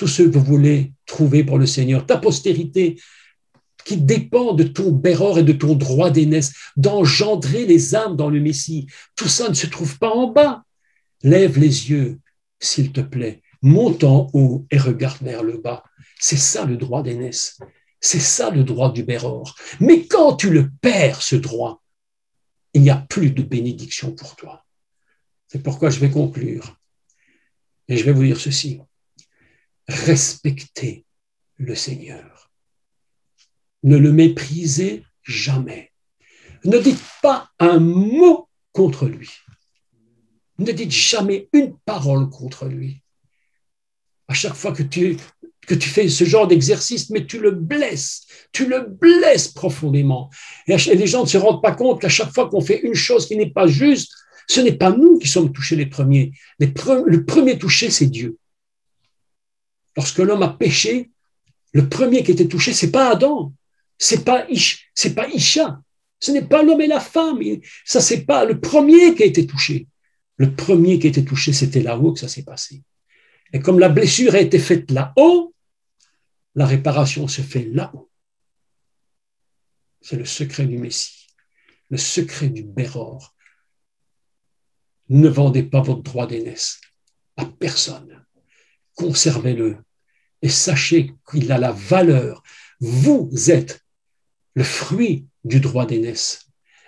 Tous ceux que vous voulez trouver pour le Seigneur, ta postérité, qui dépend de ton béror et de ton droit d'aînesse, d'engendrer les âmes dans le Messie. Tout ça ne se trouve pas en bas. Lève les yeux, s'il te plaît, monte en haut et regarde vers le bas. C'est ça le droit d'aînesse. C'est ça le droit du Béror. Mais quand tu le perds, ce droit, il n'y a plus de bénédiction pour toi. C'est pourquoi je vais conclure. Et je vais vous dire ceci. Respectez le Seigneur. Ne le méprisez jamais. Ne dites pas un mot contre lui. Ne dites jamais une parole contre lui. À chaque fois que tu que tu fais ce genre d'exercice, mais tu le blesses, tu le blesses profondément. Et les gens ne se rendent pas compte qu'à chaque fois qu'on fait une chose qui n'est pas juste, ce n'est pas nous qui sommes touchés les premiers. le premier touché, c'est Dieu. Lorsque l'homme a péché, le premier qui était touché, c'est pas Adam, c'est pas c'est pas Isha, ce n'est pas l'homme et la femme. Ça, c'est pas le premier qui a été touché. Le premier qui a été touché, c'était là-haut que ça s'est passé. Et comme la blessure a été faite là-haut, la réparation se fait là-haut. C'est le secret du Messie, le secret du Béror. Ne vendez pas votre droit d'aînesse à personne. Conservez-le et sachez qu'il a la valeur. Vous êtes le fruit du droit d'aînesse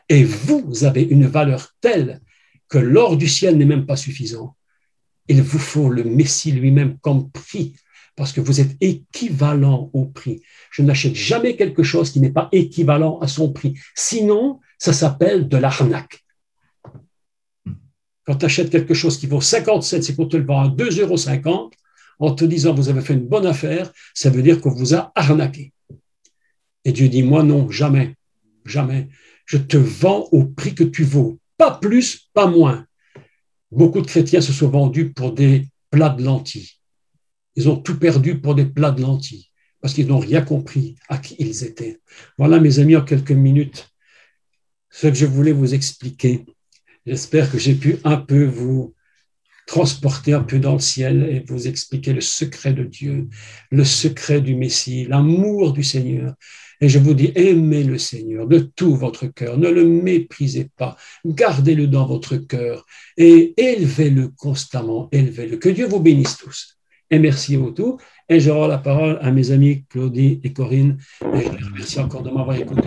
et vous avez une valeur telle que l'or du ciel n'est même pas suffisant. Il vous faut le Messie lui-même comme prix parce que vous êtes équivalent au prix. Je n'achète jamais quelque chose qui n'est pas équivalent à son prix. Sinon, ça s'appelle de l'arnaque. Quand tu achètes quelque chose qui vaut 57, c'est pour te le vendre à 2,50 euros, en te disant vous avez fait une bonne affaire, ça veut dire qu'on vous a arnaqué. Et Dieu dit, moi non, jamais, jamais. Je te vends au prix que tu vaux, pas plus, pas moins. Beaucoup de chrétiens se sont vendus pour des plats de lentilles. Ils ont tout perdu pour des plats de lentilles, parce qu'ils n'ont rien compris à qui ils étaient. Voilà, mes amis, en quelques minutes, ce que je voulais vous expliquer. J'espère que j'ai pu un peu vous transporter un peu dans le ciel et vous expliquer le secret de Dieu, le secret du Messie, l'amour du Seigneur. Et je vous dis, aimez le Seigneur de tout votre cœur, ne le méprisez pas, gardez-le dans votre cœur et élevez-le constamment, élevez-le. Que Dieu vous bénisse tous. Et merci tous. Et je rends la parole à mes amis Claudie et Corinne. Et je les remercie encore de m'avoir écouté.